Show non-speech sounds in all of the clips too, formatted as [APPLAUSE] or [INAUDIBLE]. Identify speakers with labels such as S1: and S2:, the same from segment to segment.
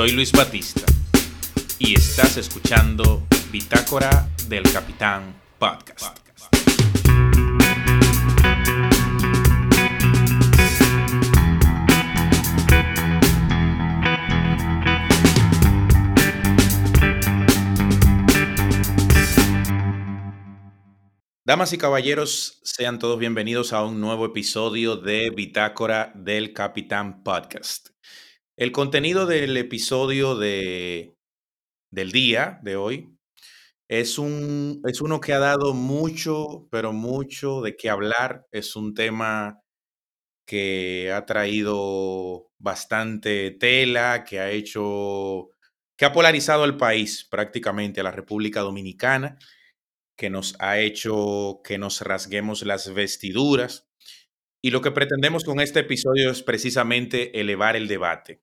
S1: Soy Luis Batista y estás escuchando Bitácora del Capitán Podcast. Damas y caballeros, sean todos bienvenidos a un nuevo episodio de Bitácora del Capitán Podcast. El contenido del episodio de, del día de hoy es, un, es uno que ha dado mucho, pero mucho de qué hablar. Es un tema que ha traído bastante tela, que ha hecho, que ha polarizado al país prácticamente, a la República Dominicana que nos ha hecho que nos rasguemos las vestiduras. Y lo que pretendemos con este episodio es precisamente elevar el debate.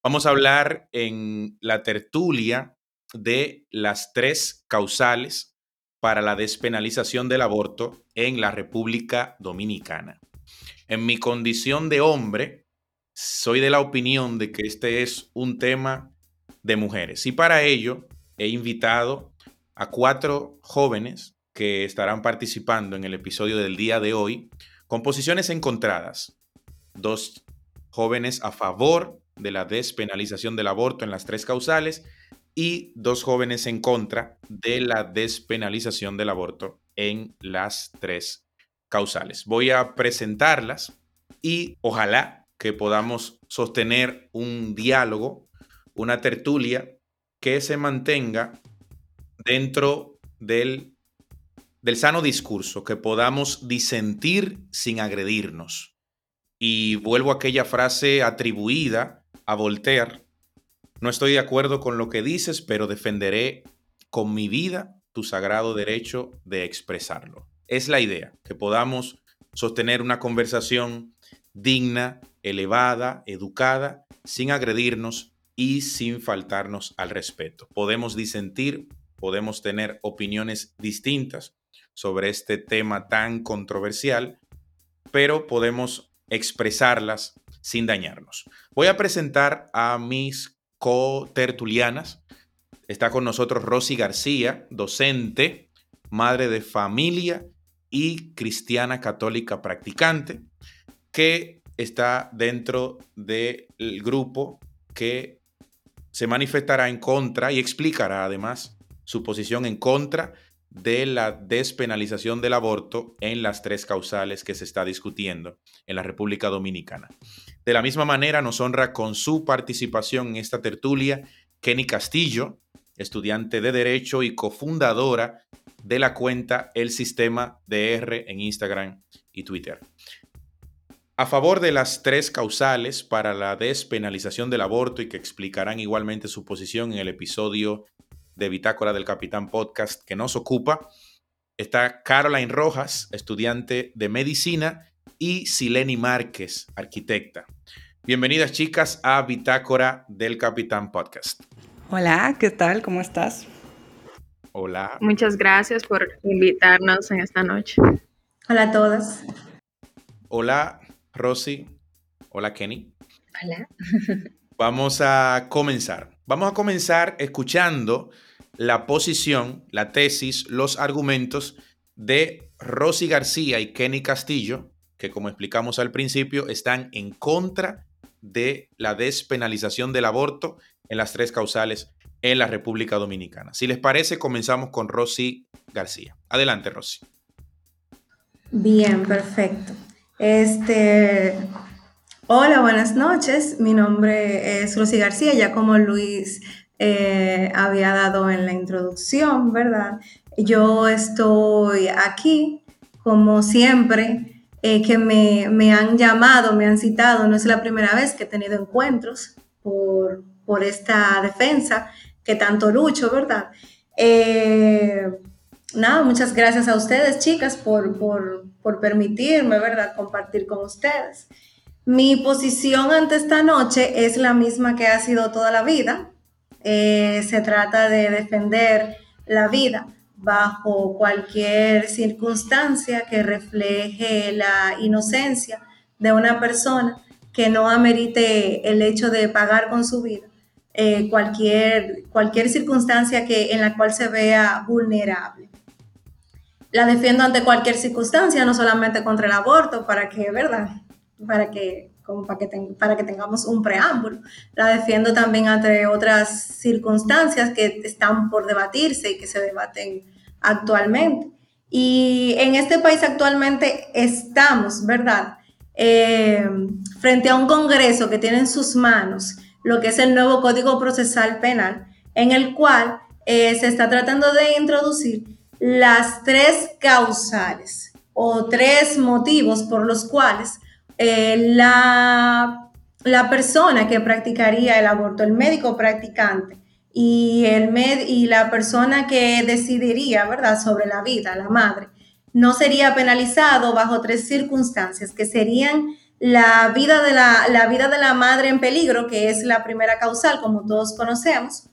S1: Vamos a hablar en la tertulia de las tres causales para la despenalización del aborto en la República Dominicana. En mi condición de hombre, soy de la opinión de que este es un tema de mujeres y para ello he invitado a cuatro jóvenes que estarán participando en el episodio del día de hoy con posiciones encontradas. Dos jóvenes a favor de la despenalización del aborto en las tres causales y dos jóvenes en contra de la despenalización del aborto en las tres causales. Voy a presentarlas y ojalá que podamos sostener un diálogo, una tertulia que se mantenga dentro del, del sano discurso, que podamos disentir sin agredirnos. Y vuelvo a aquella frase atribuida a Voltaire, no estoy de acuerdo con lo que dices, pero defenderé con mi vida tu sagrado derecho de expresarlo. Es la idea, que podamos sostener una conversación digna, elevada, educada, sin agredirnos y sin faltarnos al respeto. Podemos disentir, podemos tener opiniones distintas sobre este tema tan controversial, pero podemos expresarlas sin dañarnos. Voy a presentar a mis co-tertulianas. Está con nosotros Rosy García, docente, madre de familia y cristiana católica practicante, que está dentro del grupo que se manifestará en contra y explicará además su posición en contra de la despenalización del aborto en las tres causales que se está discutiendo en la República Dominicana. De la misma manera, nos honra con su participación en esta tertulia Kenny Castillo, estudiante de Derecho y cofundadora de la cuenta El Sistema DR en Instagram y Twitter. A favor de las tres causales para la despenalización del aborto y que explicarán igualmente su posición en el episodio de Bitácora del Capitán Podcast que nos ocupa. Está Caroline Rojas, estudiante de medicina, y Sileni Márquez, arquitecta. Bienvenidas chicas a Bitácora del Capitán Podcast.
S2: Hola, ¿qué tal? ¿Cómo estás?
S3: Hola. Muchas gracias por invitarnos en esta noche.
S4: Hola a todas.
S1: Hola, Rosy. Hola, Kenny.
S4: Hola.
S1: Vamos a comenzar. Vamos a comenzar escuchando la posición, la tesis, los argumentos de Rosy García y Kenny Castillo, que como explicamos al principio, están en contra de la despenalización del aborto en las tres causales en la República Dominicana. Si les parece, comenzamos con Rosy García. Adelante, Rosy.
S4: Bien, perfecto. Este, hola, buenas noches. Mi nombre es Rosy García, ya como Luis eh, había dado en la introducción, ¿verdad? Yo estoy aquí, como siempre, eh, que me, me, han llamado, me han citado, no es la primera vez que he tenido encuentros por, por esta defensa que tanto lucho, ¿verdad? Eh, nada, muchas gracias a ustedes, chicas, por, por, por permitirme, ¿verdad?, compartir con ustedes. Mi posición ante esta noche es la misma que ha sido toda la vida, eh, se trata de defender la vida bajo cualquier circunstancia que refleje la inocencia de una persona que no amerite el hecho de pagar con su vida eh, cualquier, cualquier circunstancia que, en la cual se vea vulnerable. La defiendo ante cualquier circunstancia, no solamente contra el aborto, para que, ¿verdad? Para que, como para que, para que tengamos un preámbulo. La defiendo también ante otras circunstancias que están por debatirse y que se debaten actualmente. Y en este país actualmente estamos, ¿verdad? Eh, frente a un Congreso que tiene en sus manos lo que es el nuevo Código Procesal Penal, en el cual eh, se está tratando de introducir las tres causales o tres motivos por los cuales eh, la, la persona que practicaría el aborto, el médico practicante, y, el med y la persona que decidiría, ¿verdad?, sobre la vida, la madre, no sería penalizado bajo tres circunstancias, que serían la vida de la, la vida de la madre en peligro, que es la primera causal, como todos conocemos,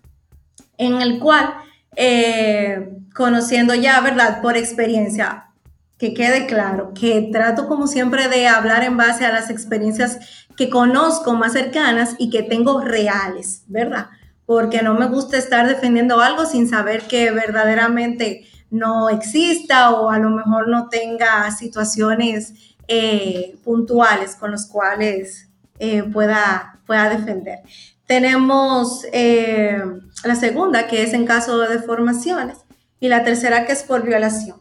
S4: en el cual, eh, conociendo ya, ¿verdad?, por experiencia, que quede claro que trato como siempre de hablar en base a las experiencias que conozco más cercanas y que tengo reales, ¿verdad? porque no me gusta estar defendiendo algo sin saber que verdaderamente no exista o a lo mejor no tenga situaciones eh, puntuales con los cuales eh, pueda, pueda defender. Tenemos eh, la segunda, que es en caso de deformaciones, y la tercera, que es por violación.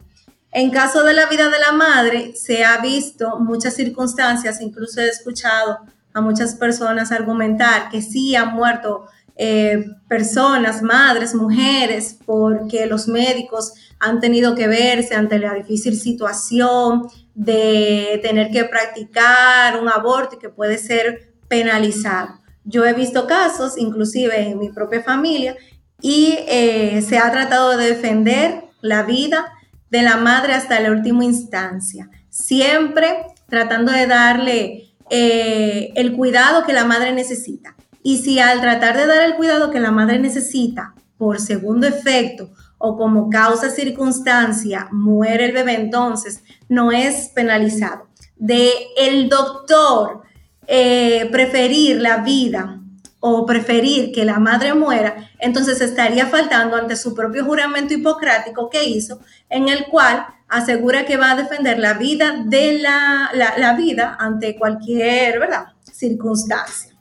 S4: En caso de la vida de la madre, se ha visto muchas circunstancias, incluso he escuchado a muchas personas argumentar que sí ha muerto eh, personas, madres, mujeres, porque los médicos han tenido que verse ante la difícil situación de tener que practicar un aborto que puede ser penalizado. Yo he visto casos, inclusive en mi propia familia, y eh, se ha tratado de defender la vida de la madre hasta la última instancia, siempre tratando de darle eh, el cuidado que la madre necesita. Y si al tratar de dar el cuidado que la madre necesita por segundo efecto o como causa circunstancia muere el bebé, entonces no es penalizado. De el doctor eh, preferir la vida o preferir que la madre muera, entonces estaría faltando ante su propio juramento hipocrático que hizo, en el cual asegura que va a defender la vida de la, la vida ante cualquier ¿verdad? circunstancia.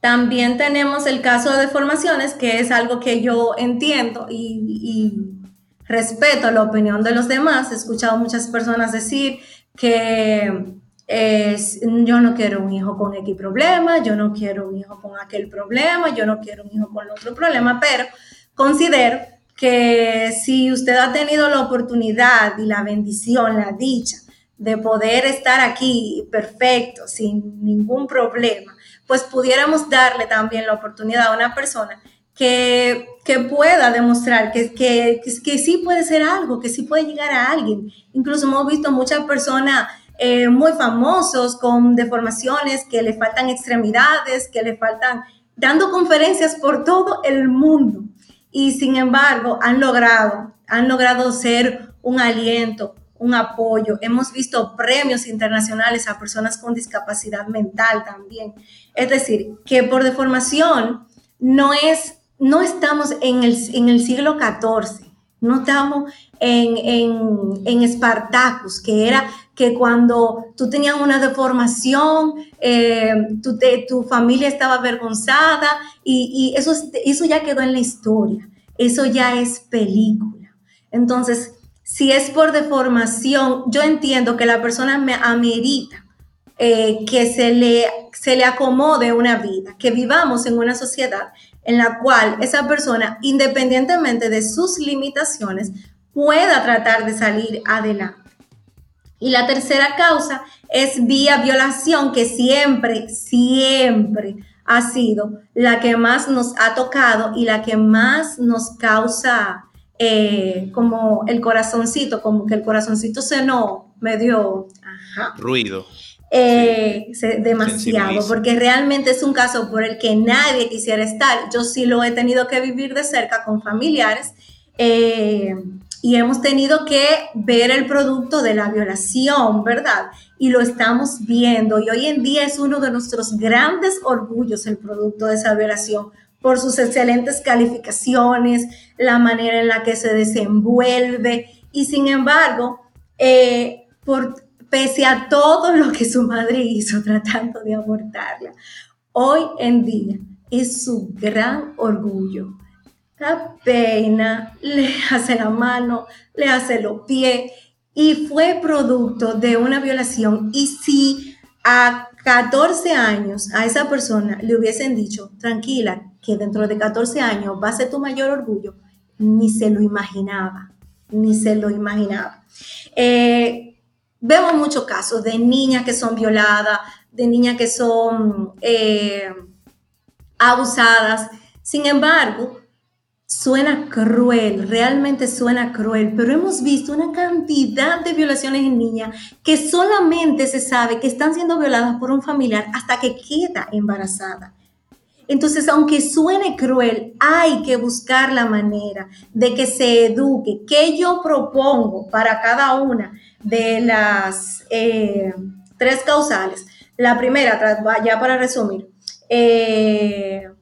S4: También tenemos el caso de deformaciones, que es algo que yo entiendo y, respeto la opinión de los demás. He escuchado muchas personas decir que yo no quiero un hijo con X problema, yo no quiero un hijo con aquel problema, yo no quiero un hijo con otro problema, pero considero que si usted ha tenido la oportunidad y la bendición, la dicha de poder estar aquí perfecto, sin ningún problema, pues pudiéramos darle también la oportunidad a una persona que, pueda demostrar que, que, que, sí puede ser algo, que sí puede llegar a alguien. Incluso hemos visto muchas personas eh, muy famosos con deformaciones, que le faltan extremidades, que le faltan, dando conferencias por todo el mundo. Y sin embargo, han logrado, han logrado ser un aliento, un apoyo. Hemos visto premios internacionales a personas con discapacidad mental también. Es decir, que por deformación no es, no estamos en el, en el siglo XIV, no estamos en, en, en Espartacus, que era que cuando tú tenías una deformación, eh, tu, tu, familia estaba avergonzada y, y, eso, eso ya quedó en la historia, eso ya es película. Entonces, si es por deformación, yo entiendo que la persona me amerita eh, que se le, se le acomode una vida, que vivamos en una sociedad en la cual esa persona, independientemente de sus limitaciones, pueda tratar de salir adelante. Y la tercera causa es vía violación, que siempre, siempre ha sido la que más nos ha tocado y la que más nos causa eh, como el corazoncito, como que el corazoncito se no medio
S1: ruido.
S4: Eh, demasiado, porque realmente es un caso por el que nadie quisiera estar. Yo sí lo he tenido que vivir de cerca con familiares eh, y hemos tenido que ver el producto de la violación, ¿verdad? Y lo estamos viendo. Y hoy en día es uno de nuestros grandes orgullos el producto de esa violación por sus excelentes calificaciones, la manera en la que se desenvuelve. Y sin embargo, eh, pese a todo lo que su madre hizo tratando de abortarla, hoy en día es su gran orgullo la peina, le hace la mano, le hace los pies y fue producto de una violación. Y si a 14 años a esa persona le hubiesen dicho, tranquila, que dentro de 14 años va a ser tu mayor orgullo, ni se lo imaginaba, ni se lo imaginaba. Eh, vemos muchos casos de niñas que son violadas, de niñas que son eh, abusadas. Sin embargo, Suena cruel, realmente suena cruel, pero hemos visto una cantidad de violaciones en niñas que solamente se sabe que están siendo violadas por un familiar hasta que queda embarazada. Entonces, aunque suene cruel, hay que buscar la manera de que se eduque. ¿Qué yo propongo para cada una de las eh, tres causales? La primera, ya para resumir, eh,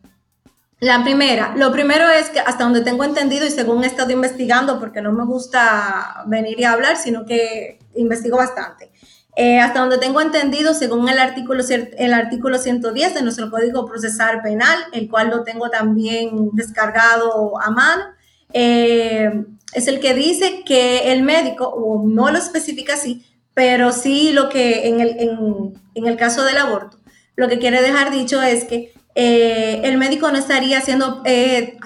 S4: la primera, lo primero es que hasta donde tengo entendido y según he estado investigando, porque no me gusta venir y hablar, sino que investigo bastante. Eh, hasta donde tengo entendido, según el artículo, el artículo 110 de nuestro Código Procesal Penal, el cual lo tengo también descargado a mano, eh, es el que dice que el médico, o no lo especifica así, pero sí lo que en el, en el caso del aborto, lo que quiere dejar dicho es que eh, el médico no estaría siendo eh,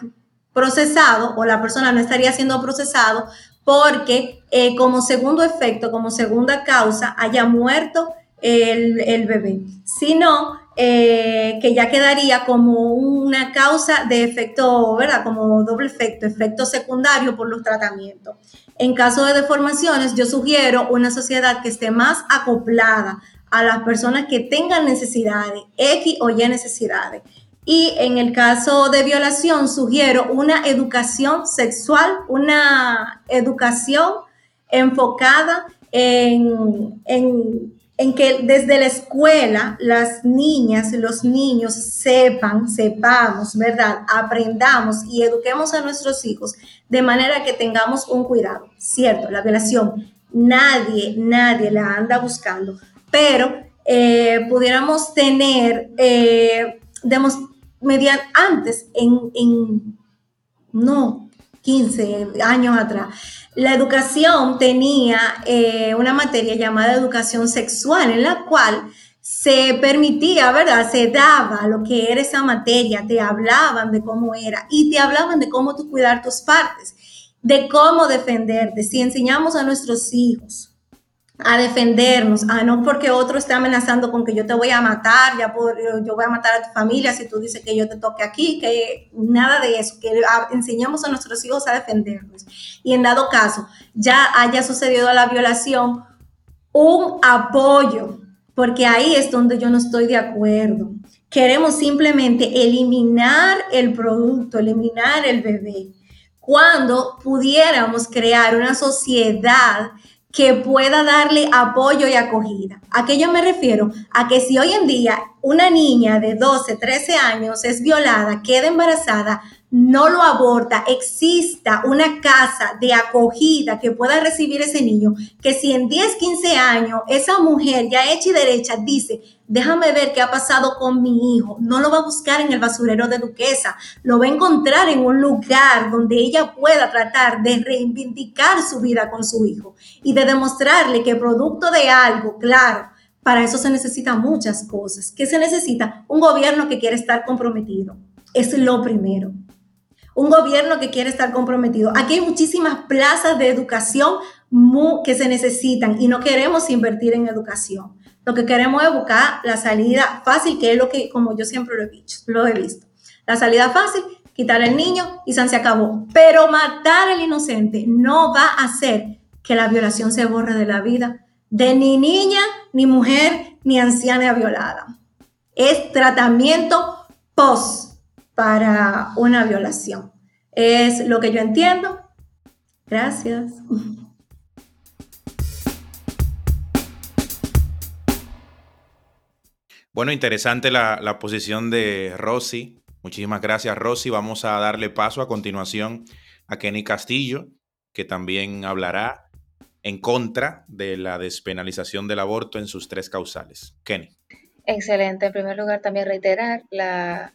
S4: procesado o la persona no estaría siendo procesado porque eh, como segundo efecto, como segunda causa, haya muerto el, bebé, sino que ya quedaría como una causa de efecto, ¿verdad? Como doble efecto, efecto secundario por los tratamientos. En caso de deformaciones, yo sugiero una sociedad que esté más acoplada a las personas que tengan necesidades, X o Y necesidades. Y en el caso de violación, sugiero una educación sexual, una educación enfocada en, en, que desde la escuela las niñas, los niños sepan, sepamos, ¿verdad? Aprendamos y eduquemos a nuestros hijos de manera que tengamos un cuidado. Cierto, la violación, nadie, nadie la anda buscando, pero eh, pudiéramos tener, eh, mediante, antes, en, no, 15 años atrás, la educación tenía eh, una materia llamada educación sexual, en la cual se permitía, ¿verdad? Se daba lo que era esa materia, te hablaban de cómo era y te hablaban de cómo tú cuidar tus partes, de cómo defenderte. Si enseñamos a nuestros hijos a defendernos, a no porque otro esté amenazando con que yo te voy a matar, ya por, yo voy a matar a tu familia si tú dices que yo te toque aquí, que nada de eso, que enseñamos a nuestros hijos a defendernos. Y en dado caso ya haya sucedido la violación, un apoyo, porque ahí es donde yo no estoy de acuerdo. Queremos simplemente eliminar el producto, eliminar el bebé, cuando pudiéramos crear una sociedad que pueda darle apoyo y acogida. ¿A qué yo me refiero? A que si hoy en día una niña de 12, 13 años es violada, queda embarazada, no lo aborta, exista una casa de acogida que pueda recibir ese niño, que si en 10, 15 años esa mujer ya hecha y derecha dice, déjame ver qué ha pasado con mi hijo, no lo va a buscar en el basurero de Duquesa, lo va a encontrar en un lugar donde ella pueda tratar de reivindicar su vida con su hijo y de demostrarle que producto de algo, claro, para eso se necesitan muchas cosas. ¿Qué se necesita? Un gobierno que quiere estar comprometido. Es lo primero un gobierno que quiere estar comprometido. Aquí hay muchísimas plazas de educación que se necesitan y no queremos invertir en educación. Lo que queremos es buscar la salida fácil, que es lo que, como yo siempre lo he dicho, lo he visto. La salida fácil, quitar al niño y se acabó. Pero matar al inocente no va a hacer que la violación se borre de la vida de ni niña, ni mujer, ni anciana violada. Es tratamiento post para una violación. Es lo que yo entiendo. Gracias.
S1: Bueno, interesante la, la posición de Rosy. Muchísimas gracias, Rosy. Vamos a darle paso a continuación a Kenny Castillo, que también hablará en contra de la despenalización del aborto en sus tres causales. Kenny.
S3: Excelente. En primer lugar, también reiterar la,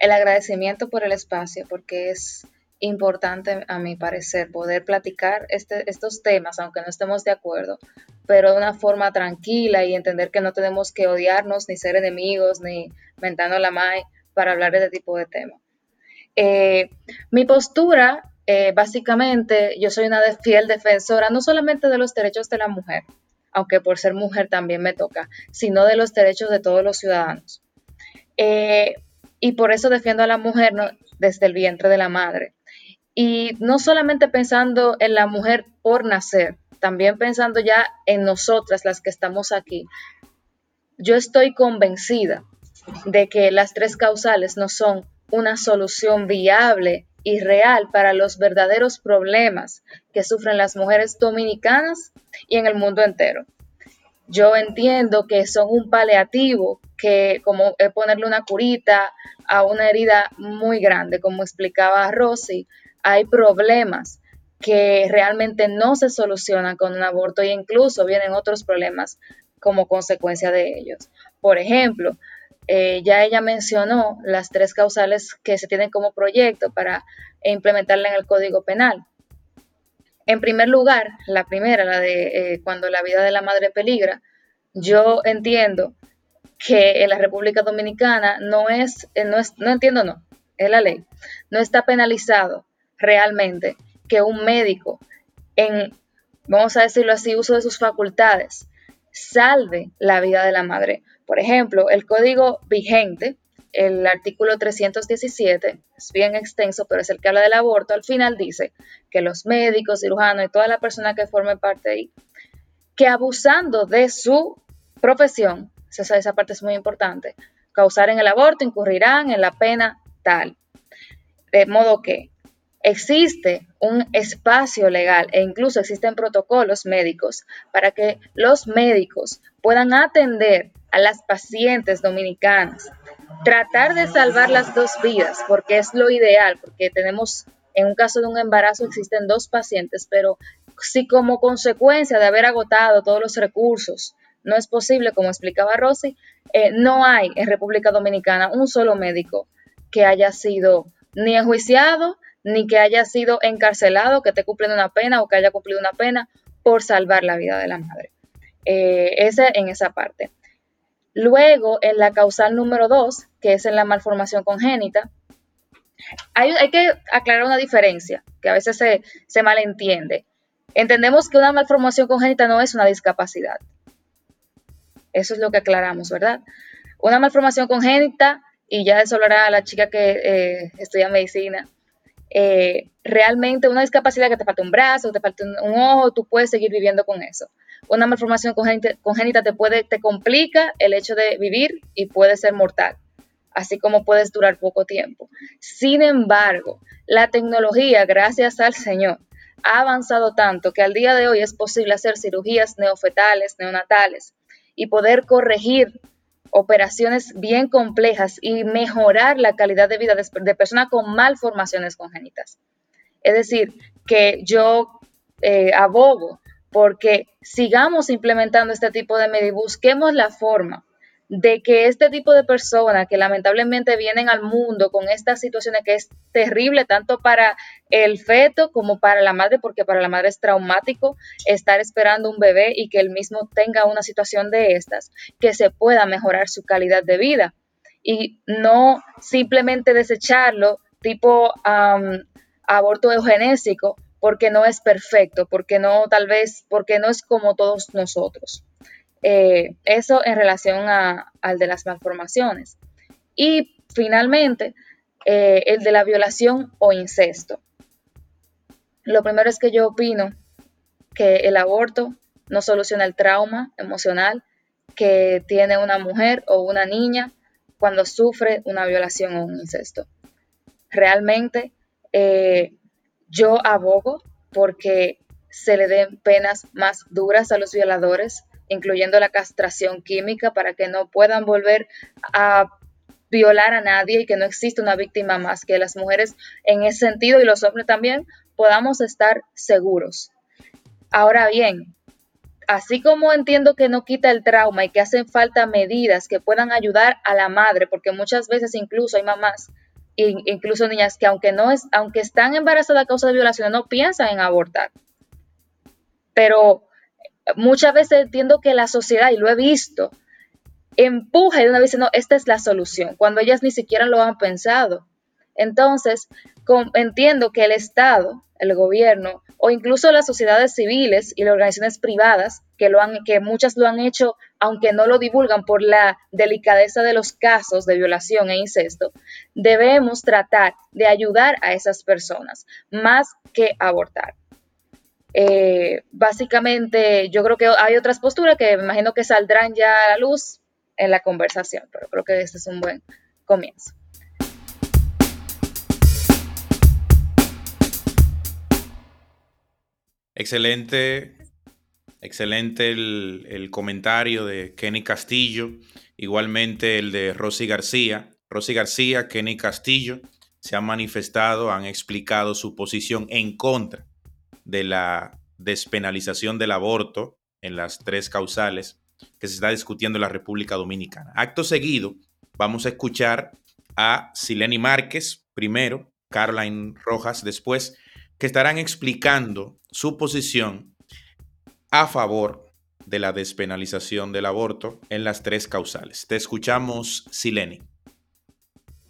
S3: el agradecimiento por el espacio, porque es importante, a mi parecer, poder platicar este, estos temas, aunque no estemos de acuerdo, pero de una forma tranquila y entender que no tenemos que odiarnos, ni ser enemigos, ni mentando la MAE para hablar de este tipo de temas. Eh, mi postura, eh, básicamente, yo soy una fiel defensora no solamente de los derechos de la mujer, aunque por ser mujer también me toca, sino de los derechos de todos los ciudadanos. Eh, y por eso defiendo a la mujer desde el vientre de la madre. Y no solamente pensando en la mujer por nacer, también pensando ya en nosotras, las que estamos aquí. Yo estoy convencida de que las tres causales no son una solución viable y real para los verdaderos problemas que sufren las mujeres dominicanas y en el mundo entero. Yo entiendo que son un paliativo, que como es ponerle una curita a una herida muy grande, como explicaba Rosy, hay problemas que realmente no se solucionan con un aborto e incluso vienen otros problemas como consecuencia de ellos. Por ejemplo, eh, ya ella mencionó las tres causales que se tienen como proyecto para implementarla en el Código Penal. En primer lugar, la primera, la de eh, cuando la vida de la madre peligra, yo entiendo que en la República Dominicana no es, eh, no es, no entiendo, no, es la ley, no está penalizado realmente que un médico en, vamos a decirlo así, uso de sus facultades, salve la vida de la madre. Por ejemplo, el código vigente, el artículo 317, es bien extenso, pero es el que habla del aborto, al final dice que los médicos, cirujanos y toda la persona que forme parte ahí, que abusando de su profesión, esa, esa parte es muy importante, causar en el aborto, incurrirán en la pena tal. De modo que existe un espacio legal e incluso existen protocolos médicos para que los médicos puedan atender a las pacientes dominicanas, tratar de salvar las dos vidas, porque es lo ideal, porque tenemos, en un caso de un embarazo existen dos pacientes, pero si como consecuencia de haber agotado todos los recursos no es posible, como explicaba Rosy, eh, no hay en República Dominicana un solo médico que haya sido ni enjuiciado ni que haya sido encarcelado, que esté cumpliendo una pena o que haya cumplido una pena por salvar la vida de la madre. Eh, ese en esa parte. Luego, en la causal número dos, que es en la malformación congénita, hay, que aclarar una diferencia que a veces se, se malentiende. Entendemos que una malformación congénita no es una discapacidad. Eso es lo que aclaramos, ¿verdad? Una malformación congénita, y ya eso hablará la chica que eh, estudia medicina, eh, realmente una discapacidad que te falta un brazo, te falta un, ojo, tú puedes seguir viviendo con eso. Una malformación congénita, te puede, te complica el hecho de vivir y puede ser mortal, así como puedes durar poco tiempo. Sin embargo, la tecnología, gracias al Señor, ha avanzado tanto que al día de hoy es posible hacer cirugías neofetales, neonatales y poder corregir operaciones bien complejas y mejorar la calidad de vida de, personas con malformaciones congénitas. Es decir, que yo eh, abogo porque sigamos implementando este tipo de medidas, busquemos la forma de que este tipo de personas que lamentablemente vienen al mundo con estas situaciones que es terrible tanto para el feto como para la madre, porque para la madre es traumático estar esperando un bebé y que él mismo tenga una situación de estas, que se pueda mejorar su calidad de vida y no simplemente desecharlo tipo aborto eugenésico porque no es perfecto, porque no tal vez, porque no es como todos nosotros. Eh, eso en relación al de las malformaciones. Y finalmente, eh, el de la violación o incesto. Lo primero es que yo opino que el aborto no soluciona el trauma emocional que tiene una mujer o una niña cuando sufre una violación o un incesto. Realmente eh, yo abogo porque se le den penas más duras a los violadores, incluyendo la castración química para que no puedan volver a violar a nadie y que no exista una víctima más, que las mujeres en ese sentido y los hombres también podamos estar seguros. Ahora bien, así como entiendo que no quita el trauma y que hacen falta medidas que puedan ayudar a la madre, porque muchas veces incluso hay mamás, incluso niñas que aunque no es, aunque están embarazadas a causa de violación, no piensan en abortar. Pero muchas veces entiendo que la sociedad, y lo he visto, empuja y de una vez dice, no, esta es la solución, cuando ellas ni siquiera lo han pensado. Entonces, entiendo que el Estado, el gobierno o incluso las sociedades civiles y las organizaciones privadas, que, lo han, que muchas lo han hecho, aunque no lo divulgan por la delicadeza de los casos de violación e incesto, debemos tratar de ayudar a esas personas más que abortar. Eh, básicamente, yo creo que hay otras posturas que me imagino que saldrán ya a la luz en la conversación, pero creo que este es un buen comienzo.
S1: Excelente, excelente el, comentario de Kenny Castillo, igualmente el de Rosy García. Rosy García, Kenny Castillo se han manifestado, han explicado su posición en contra de la despenalización del aborto en las tres causales que se está discutiendo en la República Dominicana. Acto seguido, vamos a escuchar a Sileni Márquez primero, Caroline Rojas después, que estarán explicando su posición a favor de la despenalización del aborto en las tres causales. Te escuchamos, Sileni.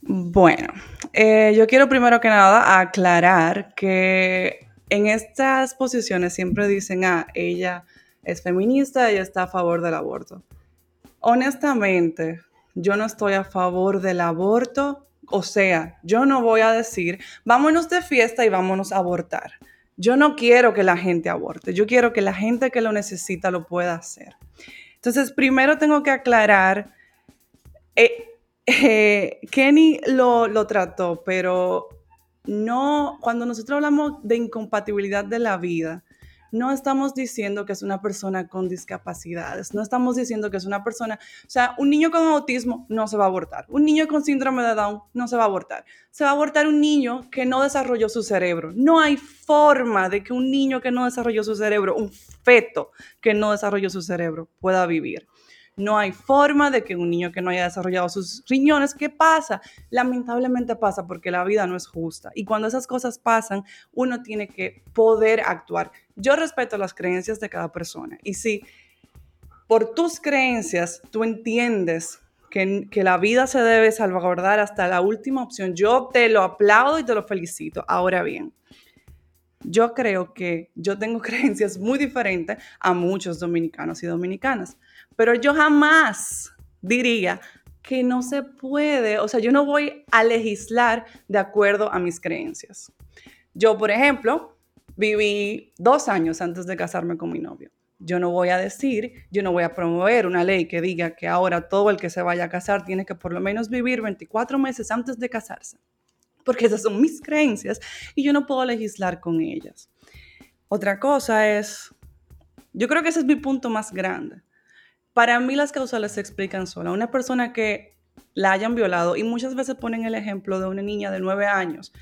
S2: Bueno, eh, yo quiero primero que nada aclarar que en estas posiciones siempre dicen, ah, ella es feminista, ella está a favor del aborto. Honestamente, yo no estoy a favor del aborto o sea, yo no voy a decir, vámonos de fiesta y vámonos a abortar. Yo no quiero que la gente aborte, yo quiero que la gente que lo necesita lo pueda hacer. Entonces, primero tengo que aclarar, eh, [LAUGHS] eh, Kenny lo, lo trató, pero no, cuando nosotros hablamos de incompatibilidad de la vida, no estamos diciendo que es una persona con discapacidades, no estamos diciendo que es una persona, o sea, un niño con autismo no se va a abortar, un niño con síndrome de Down no se va a abortar, se va a abortar un niño que no desarrolló su cerebro. No hay forma de que un niño que no desarrolló su cerebro, un feto que no desarrolló su cerebro, pueda vivir. No hay forma de que un niño que no haya desarrollado sus riñones, ¿qué pasa? Lamentablemente pasa porque la vida no es justa. Y cuando esas cosas pasan, uno tiene que poder actuar. Yo respeto las creencias de cada persona. Y si por tus creencias tú entiendes que, que, la vida se debe salvaguardar hasta la última opción, yo te lo aplaudo y te lo felicito. Ahora bien, yo creo que yo tengo [LAUGHS] creencias muy diferentes a muchos dominicanos y dominicanas, pero yo jamás diría que no se puede, o sea, yo no voy a legislar de acuerdo a mis creencias. Yo, por ejemplo, viví dos años antes de casarme con mi novio. Yo no voy a decir, yo no voy a promover una ley que diga que ahora todo el que se vaya a casar tiene que por lo menos vivir 24 meses antes de casarse porque esas son mis creencias y yo no puedo legislar con ellas. Otra cosa es, yo creo que ese es mi punto más grande. Para mí las causales se explican sola. Una persona que la hayan violado, y muchas veces ponen el ejemplo de una niña de nueve años,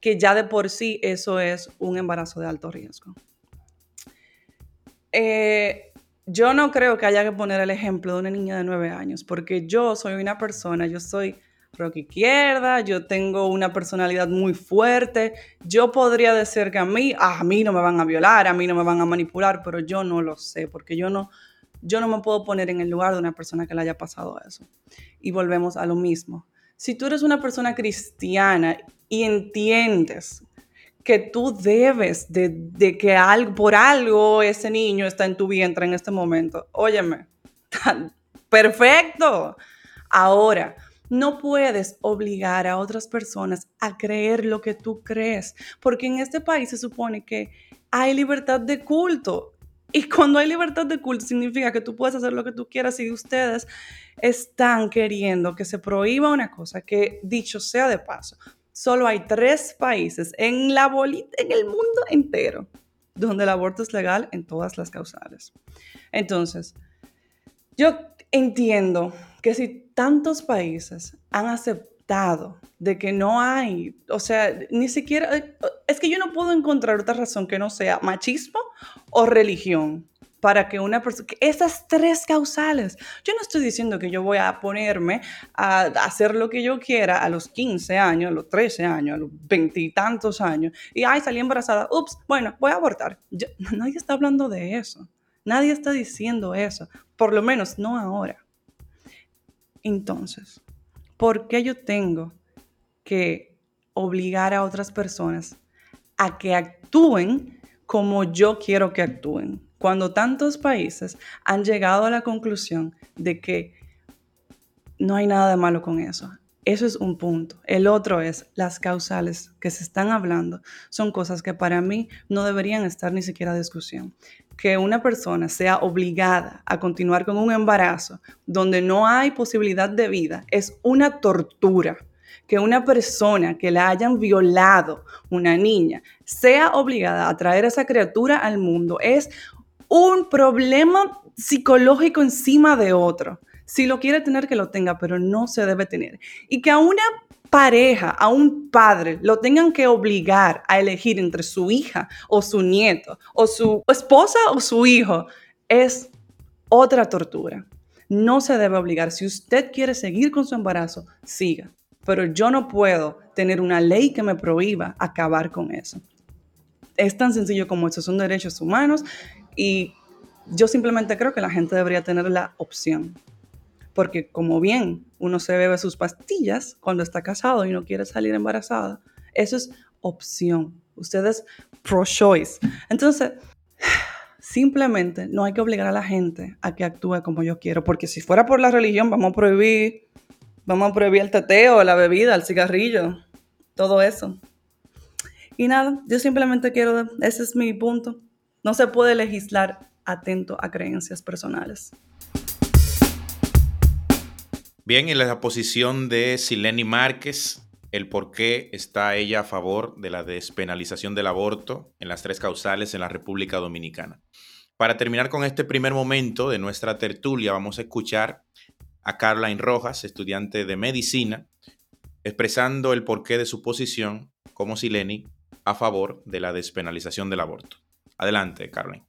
S2: que ya de por sí eso es un embarazo de alto riesgo. Eh, yo no creo que haya que poner el ejemplo de una niña de nueve años, porque yo soy una persona, yo soy rock izquierda, yo tengo una personalidad muy fuerte, yo podría decir que a mí, ah, a mí no me van a violar, a mí no me van a manipular, pero yo no lo sé, porque yo no, yo no me puedo poner en el lugar de una persona que le haya pasado eso. Y volvemos a lo mismo. Si tú eres una persona cristiana y entiendes que tú debes de, que algo, por algo ese niño está en tu vientre en este momento, óyeme, [LAUGHS] perfecto. Ahora, no puedes obligar a otras personas a creer lo que tú crees, porque en este país se supone que hay libertad de culto. Y cuando hay libertad de culto significa que tú puedes hacer lo que tú quieras y ustedes están queriendo que se prohíba una cosa que, dicho sea de paso, solo hay tres países en la bolita, en el mundo entero, donde el aborto es legal en todas las causales. Entonces, yo entiendo que si tantos países han aceptado de que no hay, o sea, ni siquiera, es que yo no puedo encontrar otra razón que no sea machismo o religión para que una persona, esas tres causales, yo no estoy diciendo que yo voy a ponerme a hacer lo que yo quiera a los 15 años, a los 13 años, a los veintitantos años, y ay, salí embarazada, ups, bueno, voy a abortar. [LAUGHS] nadie está hablando de eso, nadie está diciendo eso, por lo menos no ahora. Entonces, ¿por qué yo tengo que obligar a otras personas a que actúen como yo quiero que actúen? cuando tantos países han llegado a la conclusión de que no hay nada de malo con eso. Eso es un punto. El otro es las causales que se están hablando. Son cosas que para mí no deberían estar ni siquiera en discusión. Que una persona sea obligada a continuar con un embarazo donde no hay posibilidad de vida es una tortura que una persona que la hayan violado, una niña, sea obligada a traer a esa criatura al mundo es un problema psicológico encima de otro. Si lo quiere tener, que lo tenga, pero no se debe tener. Y que a una pareja, a un padre, lo tengan que obligar a elegir entre su hija o su nieto, o su esposa o su hijo, es otra tortura. No se debe obligar. Si usted quiere seguir con su embarazo, siga. Pero yo no puedo tener una ley que me prohíba acabar con eso. Es tan sencillo como eso, son derechos humanos y yo simplemente creo que la gente debería tener la opción. Porque como bien uno se bebe sus pastillas cuando está casado y no quiere salir embarazada, eso es opción. Ustedes pro-choice. Entonces, simplemente no hay que obligar a la gente a que actúe como yo quiero. Porque si fuera por la religión, vamos a prohibir, vamos a prohibir el teteo, la bebida, el cigarrillo, todo eso. Y nada, yo simplemente quiero, ese es mi punto. No se puede legislar atento a creencias personales.
S1: Bien, en la posición de Sileni Márquez, el por qué está ella a favor de la despenalización del aborto en las tres causales en la República Dominicana. Para terminar con este primer momento de nuestra tertulia, vamos a escuchar a Caroline Rojas, estudiante de medicina, expresando el porqué de su posición como Sileni a favor de la despenalización del aborto. Adelante, Carmen.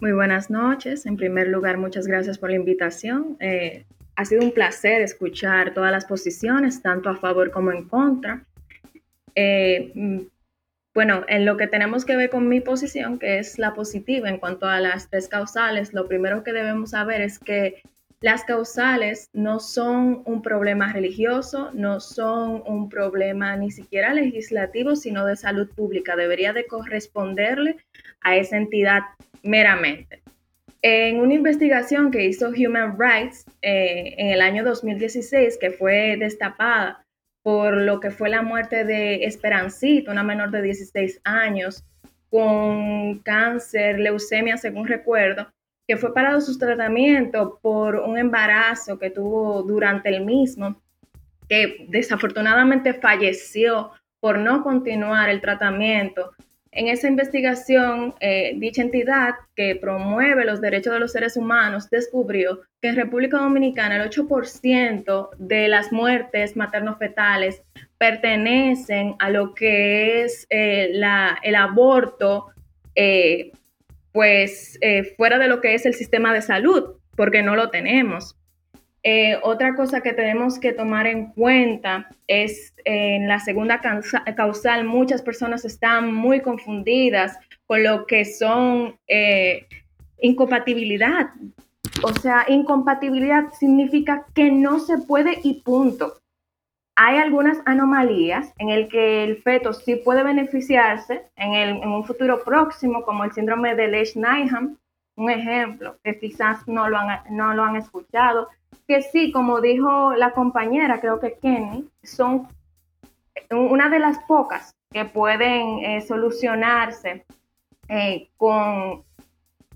S5: Muy buenas noches. En primer lugar, muchas gracias por la invitación. Eh, ha sido un placer escuchar todas las posiciones, tanto a favor como en contra. Eh, mm, bueno, en lo que tenemos que ver con mi posición, que es la positiva en cuanto a las tres causales, lo primero que debemos saber es que las causales no son un problema religioso, no son un problema ni siquiera legislativo, sino de salud pública. Debería de corresponderle a esa entidad meramente. En una investigación que hizo Human Rights eh, en el año 2016, que fue destapada por lo que fue la muerte de Esperancito, una menor de 16 años, con cáncer, leucemia, según recuerdo, que fue parado su tratamiento por un embarazo que tuvo durante el mismo, que desafortunadamente falleció por no continuar el tratamiento en esa investigación, eh, dicha entidad que promueve los derechos de los seres humanos descubrió que en República Dominicana el 8% de las muertes materno-fetales pertenecen a lo que es eh, el aborto, eh, pues fuera de lo que es el sistema de salud, porque no lo tenemos. Eh, otra cosa que tenemos que tomar en cuenta es en la segunda causal, muchas personas están muy confundidas con lo que son eh, incompatibilidad. O sea, incompatibilidad significa que no se puede y punto. Hay algunas anomalías en el que el feto sí puede beneficiarse en, en un futuro próximo, como el síndrome de Lesch-Nyhan, un ejemplo, que quizás no lo han, no lo han escuchado, que sí, como dijo la compañera, creo que Kenny, son una de las pocas que pueden eh, solucionarse eh, con,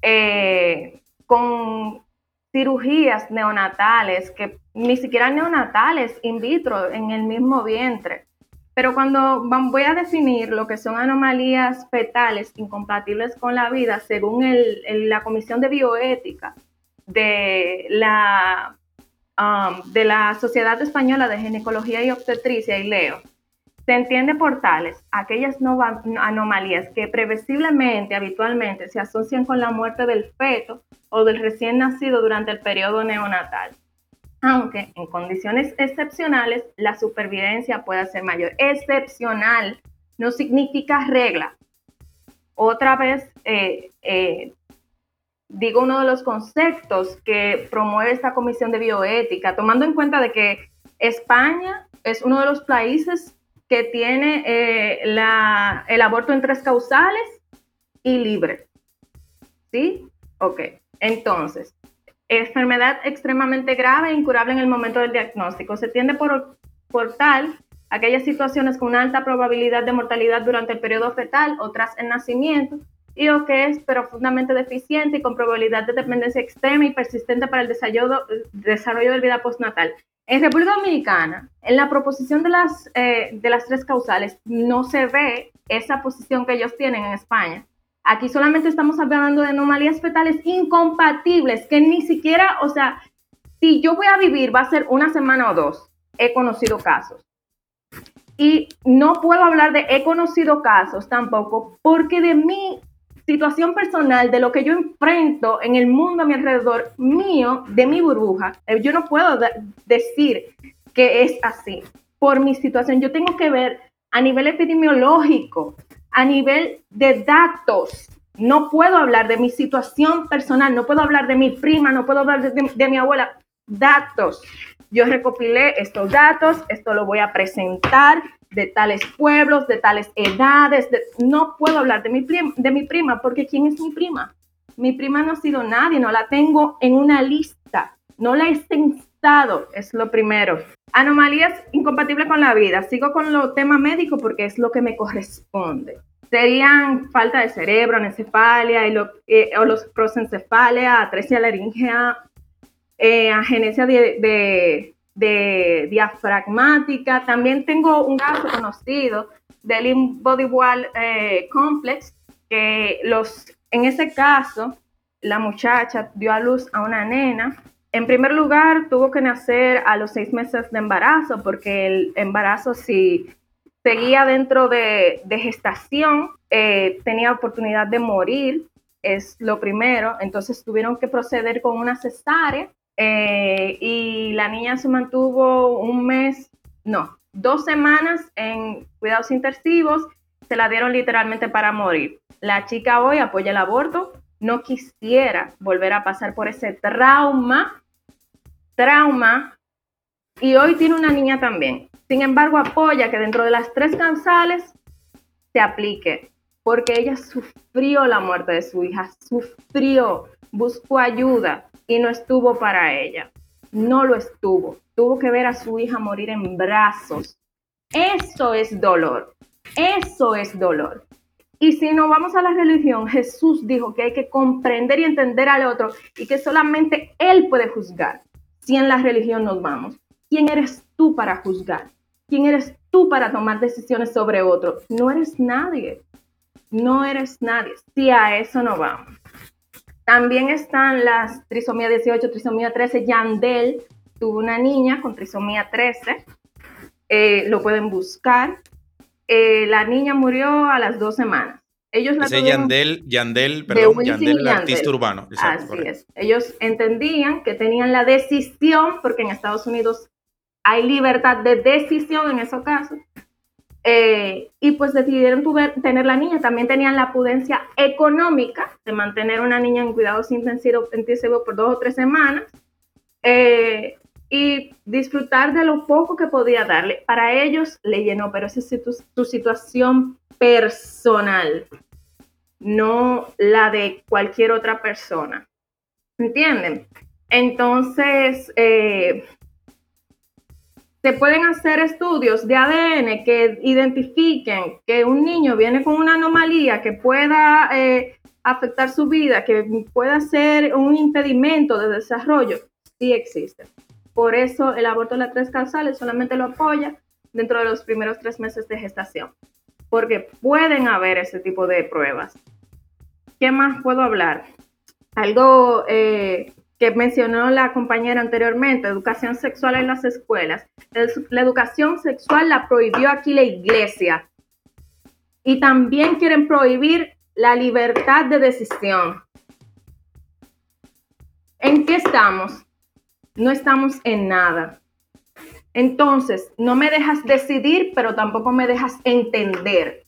S5: eh, con cirugías neonatales, que ni siquiera neonatales, in vitro, en el mismo vientre. Pero cuando voy a definir lo que son anomalías fetales incompatibles con la vida, según la Comisión de Bioética de la, um, de la Sociedad Española de Ginecología y Obstetricia, y leo, se entiende por tales aquellas anomalías que previsiblemente, habitualmente, se asocian con la muerte del feto o del recién nacido durante el periodo neonatal. Aunque en condiciones excepcionales la supervivencia pueda ser mayor. Excepcional no significa regla. Otra vez, eh, eh, digo uno de los conceptos que promueve esta comisión de bioética, tomando en cuenta de que España es uno de los países que tiene eh, el aborto en tres causales y libre. ¿Sí? Ok. Entonces, enfermedad extremadamente grave e incurable en el momento del diagnóstico. Se tiende por, por tal aquellas situaciones con una alta probabilidad de mortalidad durante el periodo fetal o tras el nacimiento, y o que es profundamente deficiente y con probabilidad de dependencia extrema y persistente para el desarrollo, desarrollo de vida postnatal. En República Dominicana, en la proposición de las, eh, de las tres causales, no se ve esa posición que ellos tienen en España. Aquí solamente estamos hablando de anomalías fetales incompatibles, que ni siquiera, o sea, si yo voy a vivir, va a ser una semana o dos. He conocido casos. Y no puedo hablar de he conocido casos tampoco, porque de mi situación personal, de lo que yo enfrento en el mundo a mi alrededor, mío, de mi burbuja, eh, yo no puedo decir que es así. Por mi situación, yo tengo que ver a nivel epidemiológico, a nivel de datos. No puedo hablar de mi situación personal, no puedo hablar de mi prima, no puedo hablar de, de mi abuela. Datos. Yo recopilé estos datos, esto lo voy a presentar de tales pueblos, de tales edades. No puedo hablar de mi, prima, de mi prima porque ¿quién es mi prima? Mi prima no ha sido nadie, no la tengo en una lista, no la he censado, es lo primero. Anomalías incompatibles con la vida. Sigo con lo tema médico porque es lo que me corresponde. Serían falta de cerebro, anencefalia, eh, o los prosencefalia, atresia laringea, eh, agenesia de diafragmática. También tengo un caso conocido del body wall eh, complex, que los, en ese caso la muchacha dio a luz a una nena. En primer lugar, tuvo que nacer a los seis meses de embarazo, porque el embarazo si seguía dentro de, gestación, eh, tenía oportunidad de morir, es lo primero. Entonces tuvieron que proceder con una cesárea eh, y la niña se mantuvo un mes, no, dos semanas en cuidados intensivos, se la dieron literalmente para morir. La chica hoy apoya el aborto, no quisiera volver a pasar por ese trauma, trauma, y hoy tiene una niña también. Sin embargo, apoya que dentro de las tres causales se aplique, porque ella sufrió la muerte de su hija, sufrió, buscó ayuda, y no estuvo para ella. No lo estuvo. Tuvo que ver a su hija morir en brazos. Eso es dolor. Eso es dolor. Y si no vamos a la religión, Jesús dijo que hay que comprender y entender al otro y que solamente Él puede juzgar. Si en la religión nos vamos, ¿quién eres tú para juzgar? ¿Quién eres tú para tomar decisiones sobre otro? No eres nadie. No eres nadie. Si a eso no vamos. También están las trisomía 18, trisomía 13. Yandel tuvo una niña con trisomía 13. Eh, lo pueden buscar. Eh, la niña murió a las dos semanas.
S1: Ellos la Ese Yandel, Yandel, perdón, Yandel, el artista urbano.
S5: Así es. Ellos entendían que tenían la decisión, porque en Estados Unidos hay libertad de decisión en esos casos, eh, y pues decidieron tener la niña. También tenían la pudencia económica de mantener una niña en cuidados intensivos por dos o tres semanas eh, y disfrutar de lo poco que podía darle. Para ellos le llenó, pero esa es tu, situación personal, no la de cualquier otra persona. ¿Entienden? Entonces, eh, se pueden hacer estudios de ADN que identifiquen que un niño viene con una anomalía que pueda eh, afectar su vida, que pueda ser un impedimento de desarrollo, sí existe. Por eso el aborto de las tres causales solamente lo apoya dentro de los primeros tres meses de gestación, porque pueden haber ese tipo de pruebas. ¿Qué más puedo hablar? Algo eh, que mencionó la compañera anteriormente, educación sexual en las escuelas. La educación sexual la prohibió aquí la iglesia. Y también quieren prohibir la libertad de decisión. ¿En qué estamos? No estamos en nada. Entonces, no me dejas decidir, pero tampoco me dejas entender.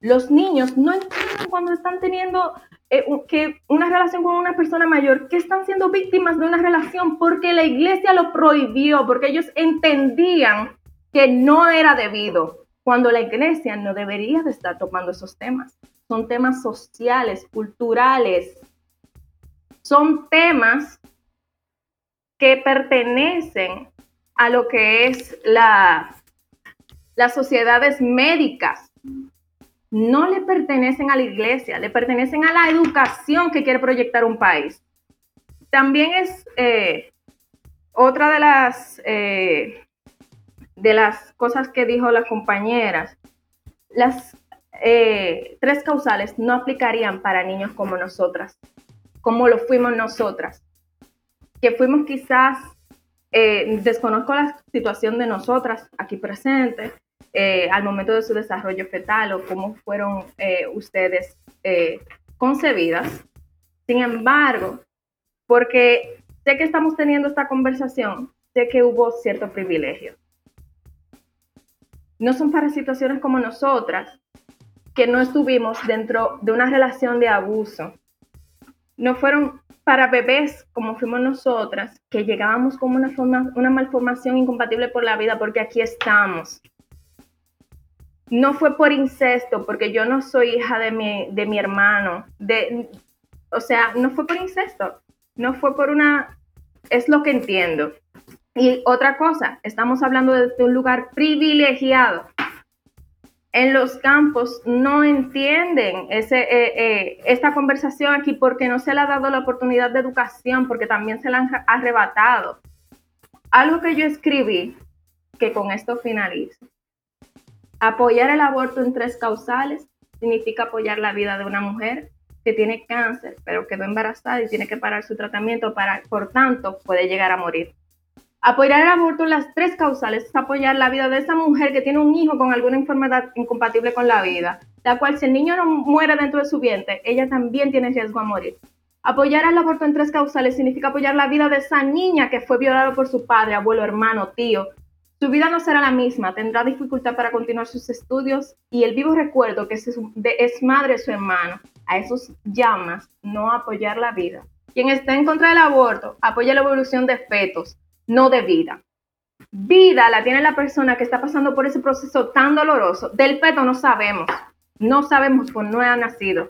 S5: Los niños no entienden cuando están teniendo eh, que una relación con una persona mayor, que están siendo víctimas de una relación porque la iglesia lo prohibió, porque ellos entendían que no era debido, cuando la iglesia no debería de estar tomando esos temas. Son temas sociales, culturales, son temas que pertenecen a lo que es la, las sociedades médicas. No le pertenecen a la iglesia, le pertenecen a la educación que quiere proyectar un país. También es eh, otra de las, eh, de las cosas que dijo las compañeras. Las eh, tres causales no aplicarían para niños como nosotras, como lo fuimos nosotras, que fuimos quizás desconozco la situación de nosotras aquí presentes eh, al momento de su desarrollo fetal o cómo fueron eh, ustedes concebidas. Sin embargo, porque sé que estamos teniendo esta conversación, sé que hubo cierto privilegio. No son para situaciones como nosotras, que no estuvimos dentro de una relación de abuso. No fueron para bebés como fuimos nosotras, que llegábamos como una, forma, una malformación incompatible por la vida, porque aquí estamos. No fue por incesto, porque yo no soy hija de mi, de mi hermano. De, o sea, no fue por incesto, no fue por una... Es lo que entiendo. Y otra cosa, estamos hablando de un lugar privilegiado en los campos no entienden ese, eh, eh, esta conversación aquí porque no se le ha dado la oportunidad de educación, porque también se la han arrebatado. Algo que yo escribí, que con esto finalizo. Apoyar el aborto en tres causales significa apoyar la vida de una mujer que tiene cáncer, pero quedó embarazada y tiene que parar su tratamiento, para, por tanto, puede llegar a morir. Apoyar el aborto en las tres causales es apoyar la vida de esa mujer que tiene un hijo con alguna enfermedad incompatible con la vida, la cual si el niño no muere dentro de su vientre, ella también tiene riesgo a morir. Apoyar el aborto en tres causales significa apoyar la vida de esa niña que fue violada por su padre, abuelo, hermano, tío. Su vida no será la misma, tendrá dificultad para continuar sus estudios y el vivo recuerdo que es, madre su hermano. A esos llamas no apoyar la vida. Quien está en contra del aborto apoya la evolución de fetos, no de vida. Vida la tiene la persona que está pasando por ese proceso tan doloroso. Del feto no sabemos, no sabemos por no ha nacido.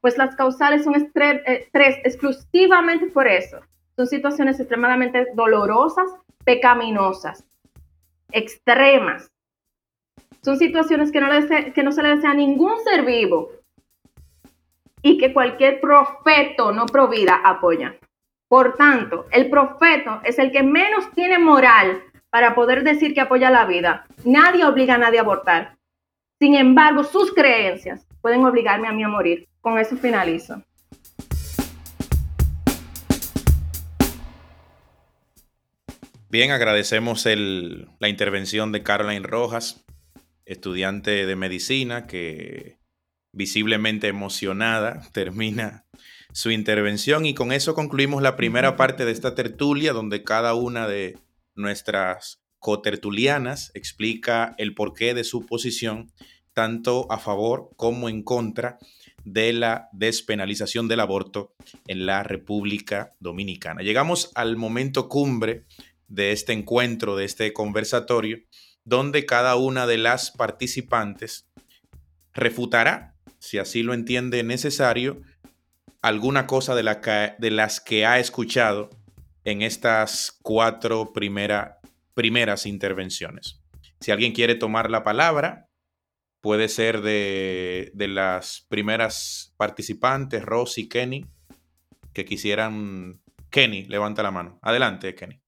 S5: Pues las causales son eh, exclusivamente por eso. Son situaciones extremadamente dolorosas, pecaminosas, extremas. Son situaciones que no, que no se le desea a ningún ser vivo y que cualquier profeto no provida apoya. Por tanto, el profeta es el que menos tiene moral para poder decir que apoya la vida. Nadie obliga a nadie a abortar. Sin embargo, sus creencias pueden obligarme a mí a morir. Con eso finalizo.
S1: Bien, agradecemos la intervención de Caroline Rojas, estudiante de medicina que visiblemente emocionada [LAUGHS] termina su intervención y con eso concluimos la primera parte de esta tertulia donde cada una de nuestras cotertulianas explica el porqué de su posición tanto a favor como en contra de la despenalización del aborto en la República Dominicana. Llegamos al momento cumbre de este encuentro, de este conversatorio, donde cada una de las participantes refutará, si así lo entiende necesario, alguna cosa de, de las que ha escuchado en estas cuatro primeras intervenciones. Si alguien quiere tomar la palabra, puede ser de, de las primeras participantes, Rosy, Kenny, que quisieran... Kenny, levanta la mano. Adelante, Kenny.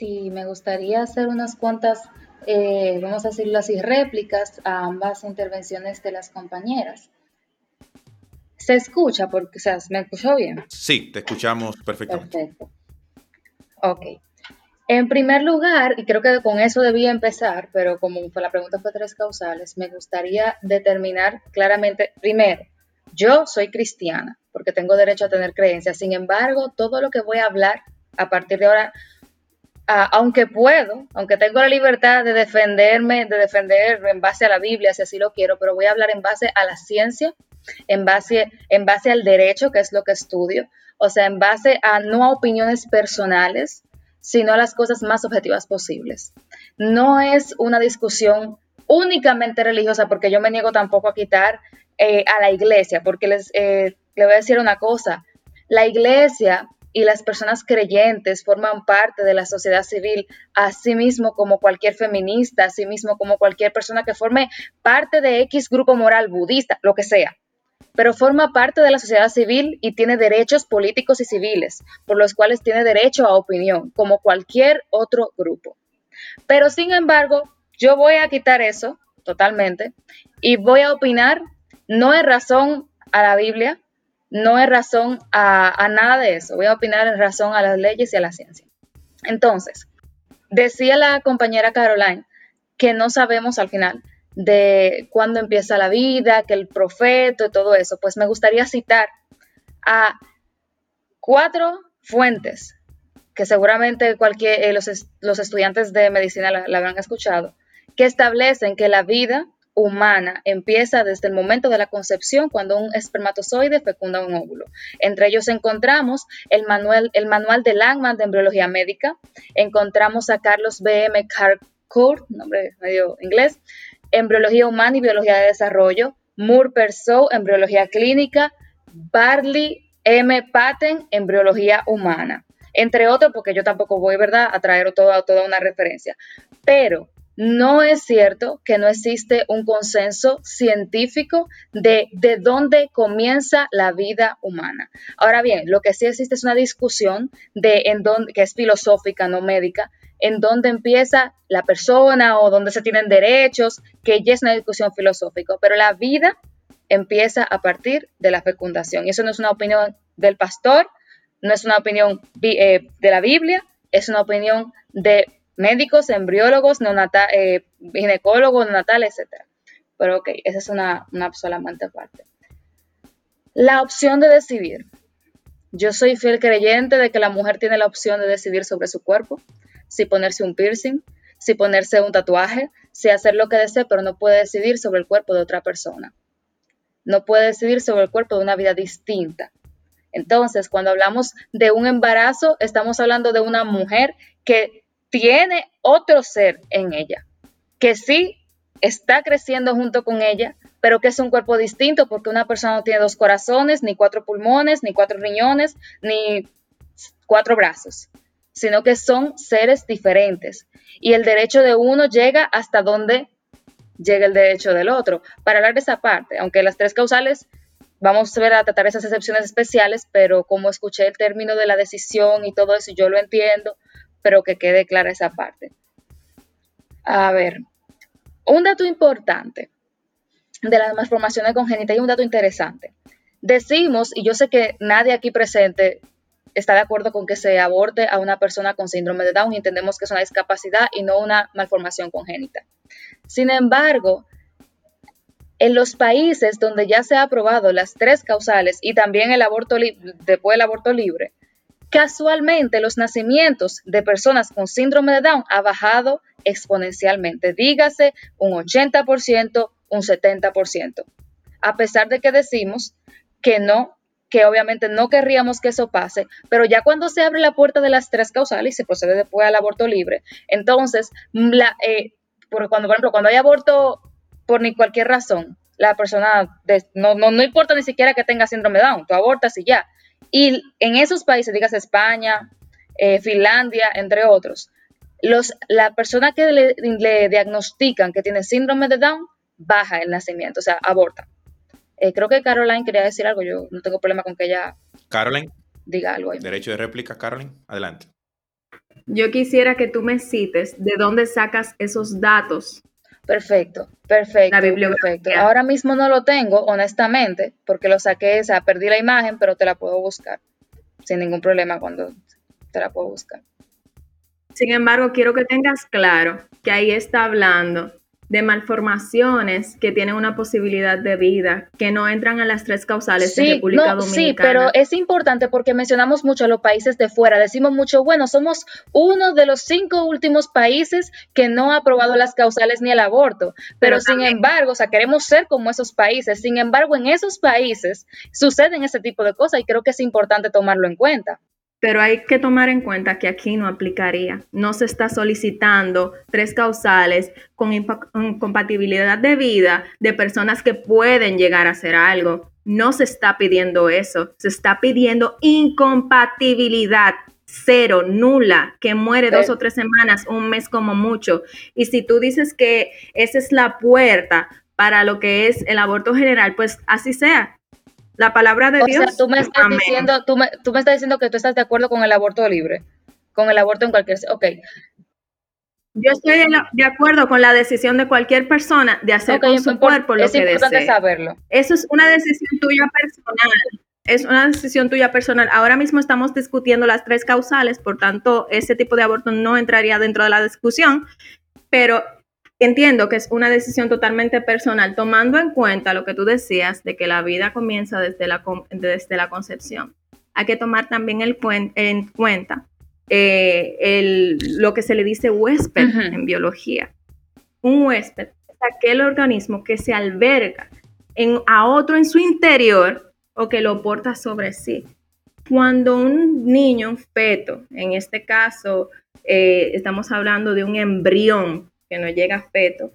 S3: Sí, me gustaría hacer unas cuantas eh, vamos a decirlo así, réplicas a ambas intervenciones de las compañeras. ¿Se escucha? Porque, o sea, ¿me escuchó bien?
S1: Sí, te escuchamos perfectamente.
S3: Perfecto. Ok. En primer lugar, y creo que con eso debía empezar, pero como la pregunta fue tres causales, me gustaría determinar claramente, primero, yo soy cristiana, porque tengo derecho a tener creencias. Sin embargo, todo lo que voy a hablar a partir de ahora, aunque puedo, aunque tengo la libertad de defenderme, de defender en base a la Biblia, si así lo quiero, pero voy a hablar en base a la ciencia, en base, en base al derecho, que es lo que estudio, o sea, en base a no a opiniones personales, sino a las cosas más objetivas posibles. No es una discusión únicamente religiosa, porque yo me niego tampoco a quitar eh, a la iglesia, porque les, eh, le voy a decir una cosa, la iglesia y las personas creyentes forman parte de la sociedad civil, así mismo como cualquier feminista, así mismo como cualquier persona que forme parte de X grupo moral, budista, lo que sea pero forma parte de la sociedad civil y tiene derechos políticos y civiles, por los cuales tiene derecho a opinión, como cualquier otro grupo. Pero sin embargo, yo voy a quitar eso totalmente y voy a opinar no en razón a la Biblia, no en razón a, nada de eso, voy a opinar en razón a las leyes y a la ciencia. Entonces, decía la compañera Caroline que no sabemos al final de cuándo empieza la vida, que el profeta y todo eso, pues me gustaría citar a cuatro fuentes que seguramente cualquier, eh, los, estudiantes de medicina la, habrán escuchado, que establecen que la vida humana empieza desde el momento de la concepción cuando un espermatozoide fecunda un óvulo. Entre ellos encontramos el manual, el manual de Langman de embriología médica, encontramos a Carlos B. M. Carcourt, nombre medio inglés, Embriología Humana y Biología de Desarrollo, Moore Persaud, Embriología Clínica, Barley M. Patten, Embriología Humana, entre otros, porque yo tampoco voy, ¿verdad?, a traer toda, toda una referencia. Pero no es cierto que no existe un consenso científico de, de dónde comienza la vida humana. Ahora bien, lo que sí existe es una discusión de en dónde, que es filosófica, no médica, en dónde empieza la persona o dónde se tienen derechos, que ya es una discusión filosófica, pero la vida empieza a partir de la fecundación. Y eso no es una opinión del pastor, no es una opinión eh, de la Biblia, es una opinión de médicos, embriólogos, eh, ginecólogos, neonatales, etc. Pero ok, esa es una, una aparte. La opción de decidir. Yo soy fiel creyente de que la mujer tiene la opción de decidir sobre su cuerpo, si ponerse un piercing, si ponerse un tatuaje, si hacer lo que desee, pero no puede decidir sobre el cuerpo de otra persona. No puede decidir sobre el cuerpo de una vida distinta. Entonces, cuando hablamos de un embarazo, estamos hablando de una mujer que tiene otro ser en ella, que sí está creciendo junto con ella, pero que es un cuerpo distinto porque una persona no tiene dos corazones, ni cuatro pulmones, ni cuatro riñones, ni cuatro brazos sino que son seres diferentes. Y el derecho de uno llega hasta donde llega el derecho del otro. Para hablar de esa parte, aunque las tres causales vamos a ver a tratar esas excepciones especiales, pero como escuché el término de la decisión y todo eso, yo lo entiendo, pero que quede clara esa parte. A ver, un dato importante de las malformaciones congénitas y un dato interesante. Decimos, y yo sé que nadie aquí presente está de acuerdo con que se aborte a una persona con síndrome de Down y entendemos que es una discapacidad y no una malformación congénita. Sin embargo, en los países donde ya se ha aprobado las tres causales y también el aborto después del aborto libre, casualmente los nacimientos de personas con síndrome de Down ha bajado exponencialmente, dígase un 80%, un 70%, a pesar de que decimos que no que obviamente no querríamos que eso pase, pero ya cuando se abre la puerta de las tres causales y se procede después al aborto libre, entonces, la, eh, cuando, por ejemplo, cuando hay aborto por ni cualquier razón, la persona, no, no, no importa ni siquiera que tenga síndrome de Down, tú abortas y ya. Y en esos países, digas España, eh, Finlandia, entre otros, los, la persona que le, le diagnostican que tiene síndrome de Down baja el nacimiento, o sea, aborta. Eh, creo que Caroline quería decir algo, yo no tengo problema con que ella
S1: Caroline.
S3: diga algo.
S1: Derecho de réplica, Caroline, adelante.
S5: Yo quisiera que tú me cites de dónde sacas esos datos.
S3: Perfecto, perfecto,
S5: La
S3: perfecto. Ahora mismo no lo tengo, honestamente, porque lo saqué, o sea, perdí la imagen, pero te la puedo buscar sin ningún problema cuando te la puedo buscar.
S5: Sin embargo, quiero que tengas claro que ahí está hablando de malformaciones que tienen una posibilidad de vida, que no entran a las tres causales de
S3: Sí,
S5: República
S3: no, sí,
S5: Dominicana.
S3: pero es importante porque mencionamos mucho a los países de fuera. Decimos mucho, bueno, somos uno de los cinco últimos países que no ha aprobado las causales ni el aborto. Pero,
S5: Pero
S3: sin
S5: también-
S3: embargo, o sea, queremos ser como esos países. Sin embargo, en esos países suceden ese tipo de cosas y creo que es importante tomarlo en cuenta.
S5: Pero hay que tomar en cuenta que aquí no aplicaría. No se está solicitando tres causales con impa- con compatibilidad de vida de personas que pueden llegar a hacer algo. No se está pidiendo eso. Se está pidiendo incompatibilidad cero, nula, que muere dos o tres semanas, un mes como mucho. Y si tú dices que esa es la puerta para lo que es el aborto general, pues así sea. La palabra de
S3: O
S5: Dios.
S3: sea, tú me estás
S5: amén.
S3: diciendo, tú me, tú me estás diciendo que tú estás de acuerdo con el aborto libre, con el aborto en cualquier, ok,
S5: Yo estoy de, la- de acuerdo con la decisión de cualquier persona de hacer con
S3: es
S5: su cuerpo lo
S3: es
S5: que
S3: importante
S5: desee.
S3: saberlo.
S5: Eso es una decisión tuya personal. Es una decisión tuya personal. Ahora mismo estamos discutiendo las tres causales, por tanto, ese tipo de aborto no entraría dentro de la discusión, pero entiendo que es una decisión totalmente personal, tomando en cuenta lo que tú decías de que la vida comienza desde la, desde la concepción. Hay que tomar también el cuen- en cuenta eh, el- lo que se le dice huésped en biología. Un huésped es aquel organismo que se alberga en, a otro en su interior o que lo porta sobre sí. Cuando un niño, un feto, en este caso eh, estamos hablando de un embrión que no llega a feto,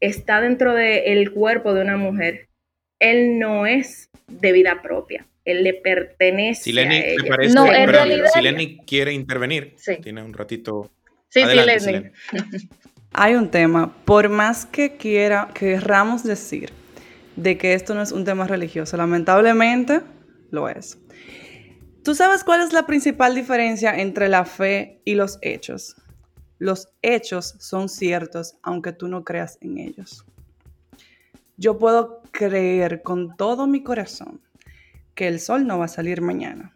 S5: está dentro del cuerpo de una mujer, él no es de vida propia, él le pertenece
S1: Sileni,
S5: a
S1: ¿te
S5: ella.
S1: parece?
S3: No, en realidad-
S1: Sileni quiere intervenir.
S3: Sí.
S1: Tiene un ratito.
S3: Sí,
S1: Adelante,
S3: sí.
S1: Sileni. [LAUGHS]
S2: Hay un tema, por más que quiera, querramos decir de que esto no es un tema religioso, lamentablemente lo es. ¿Tú sabes cuál es la principal diferencia entre la fe y los hechos? Los hechos son ciertos aunque tú no creas en ellos. Yo puedo creer con todo mi corazón que el sol no va a salir mañana,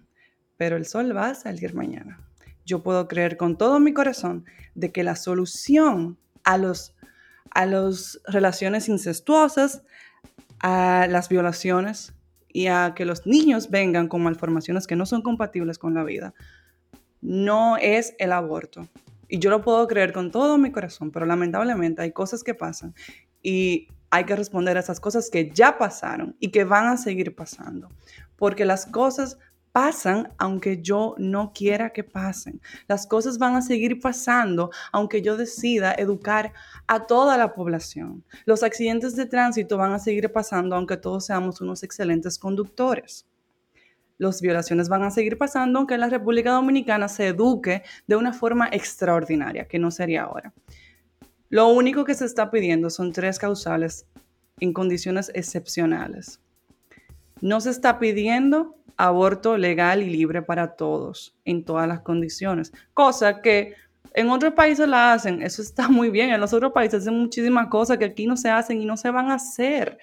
S2: pero el sol va a salir mañana. Yo puedo creer con todo mi corazón de que la solución a los a las relaciones incestuosas, a las violaciones y a que los niños vengan con malformaciones que no son compatibles con la vida, no es el aborto. Y yo lo puedo creer con todo mi corazón, pero lamentablemente hay cosas que pasan y hay que responder a esas cosas que ya pasaron y que van a seguir pasando. Porque las cosas pasan aunque yo no quiera que pasen. Las cosas van a seguir pasando aunque yo decida educar a toda la población. Los accidentes de tránsito van a seguir pasando aunque todos seamos unos excelentes conductores. Las violaciones van a seguir pasando aunque la República Dominicana se eduque de una forma extraordinaria, que no sería ahora. Lo único que se está pidiendo son tres causales en condiciones excepcionales. No se está pidiendo aborto legal y libre para todos en todas las condiciones, cosa que en otros países la hacen, eso está muy bien, en los otros países hacen muchísimas cosas que aquí no se hacen y no se van a hacer.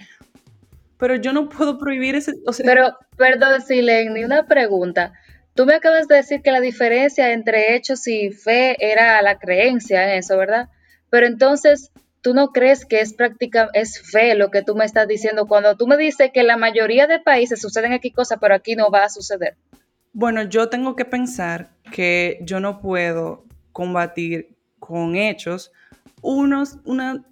S2: Pero yo no puedo prohibir ese... O sea,
S3: Pero, perdón, Sileni, una pregunta. Tú me acabas de decir que la diferencia entre hechos y fe era la creencia en eso, ¿verdad? Pero entonces, ¿tú no crees que es práctica, es fe lo que tú me estás diciendo cuando tú me dices que la mayoría de países suceden aquí cosas, pero aquí no va a suceder?
S2: Bueno, yo tengo que pensar que yo no puedo combatir con hechos unos, una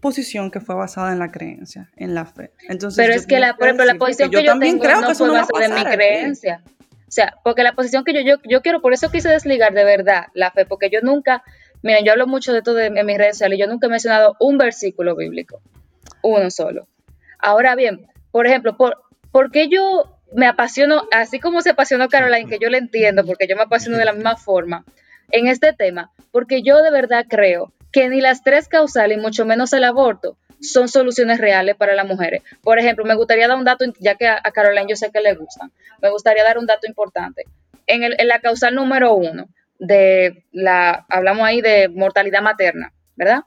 S2: posición que fue basada en la creencia, en la fe. Entonces,
S3: Pero es que la, por ejemplo, la posición
S2: que
S3: yo
S2: también
S3: tengo
S2: creo
S3: no fue
S2: no
S3: basada en mi creencia. O sea, porque la posición que yo, yo, yo quiero, por eso quise desligar de verdad la fe, porque yo nunca, miren, yo hablo mucho de todo en, en mis redes sociales, yo nunca he mencionado un versículo bíblico, uno solo. Ahora bien, por ejemplo, por, ¿por qué yo me apasiono, así como se apasionó Caroline, que yo le entiendo, porque yo me apasiono de la misma forma en este tema? Porque yo de verdad creo que ni las tres causales, y mucho menos el aborto, son soluciones reales para las mujeres. Por ejemplo, me gustaría dar un dato, ya que a, Caroline yo sé que le gustan, me gustaría dar un dato importante. En, el, en la causal número uno, de la, hablamos ahí de mortalidad materna, ¿verdad?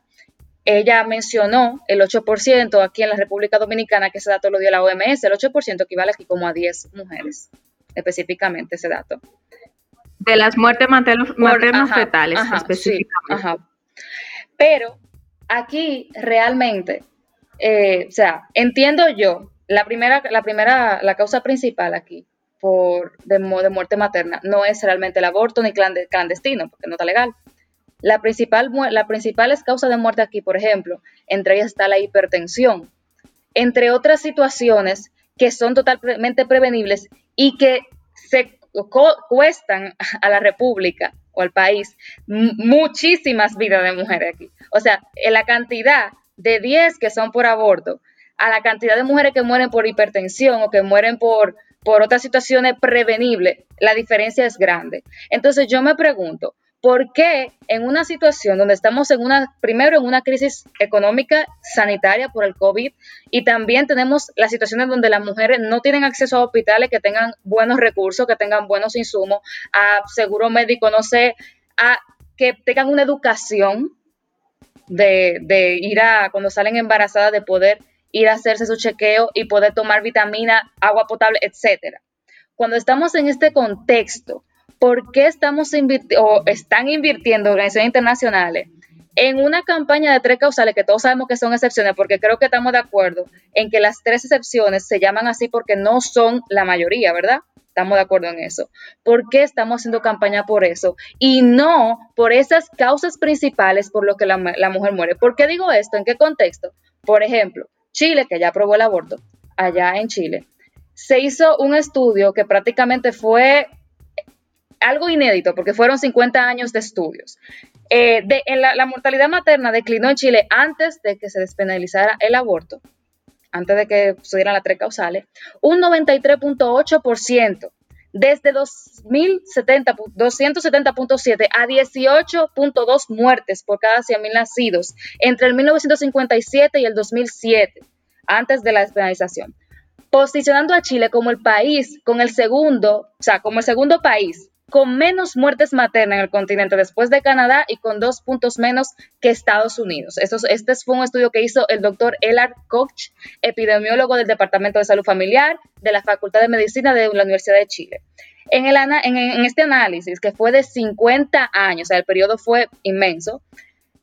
S3: Ella mencionó el 8% aquí en la República Dominicana, que ese dato lo dio la OMS, el 8% equivale aquí como a 10 mujeres, específicamente ese dato.
S5: De las muertes maternos, fetales, específicamente.
S3: Pero aquí realmente, eh, o sea, entiendo yo, la primera, la primera, la causa principal aquí por, de, de muerte materna no es realmente el aborto ni clandestino, porque no está legal. La principal, la principal causa de muerte aquí, por ejemplo, entre ellas está la hipertensión, entre otras situaciones que son totalmente prevenibles y que se cuestan a la República o al país muchísimas vidas de mujeres aquí. O sea, en la cantidad de 10 que son por aborto, a la cantidad de mujeres que mueren por hipertensión o que mueren por, por otras situaciones prevenibles, la diferencia es grande. Entonces yo me pregunto, ¿por qué en una situación donde estamos en una, primero en una crisis económica sanitaria por el COVID y también tenemos las situaciones donde las mujeres no tienen acceso a hospitales que tengan buenos recursos, que tengan buenos insumos, a seguro médico, no sé, a que tengan una educación de, de ir a, cuando salen embarazadas, de poder ir a hacerse su chequeo y poder tomar vitamina, agua potable, etcétera. Cuando estamos en este contexto, ¿por qué estamos o están invirtiendo organizaciones internacionales en una campaña de tres causales que todos sabemos que son excepciones, porque creo que estamos de acuerdo en que las tres excepciones se llaman así porque no son la mayoría, ¿verdad? Estamos de acuerdo en eso. ¿Por qué estamos haciendo campaña por eso? Y no por esas causas principales por lo que la, la mujer muere. ¿Por qué digo esto? ¿En qué contexto? Por ejemplo, Chile, que ya aprobó el aborto, allá en Chile, se hizo un estudio que prácticamente fue algo inédito, porque fueron 50 años de estudios. Eh, de, la, mortalidad materna declinó en Chile antes de que se despenalizara el aborto, antes de que subieran las tres causales, un 93.8%, desde 270.7 a 18.2 muertes por cada 100.000 nacidos entre el 1957 y el 2007, antes de la despenalización, posicionando a Chile como el país con el segundo, o sea, como el segundo país con menos muertes maternas en el continente después de Canadá y con dos puntos menos que Estados Unidos. este fue un estudio que hizo el doctor Elard Koch, epidemiólogo del Departamento de Salud Familiar de la Facultad de Medicina de la Universidad de Chile. En, este análisis, que fue de 50 años, o sea, el periodo fue inmenso,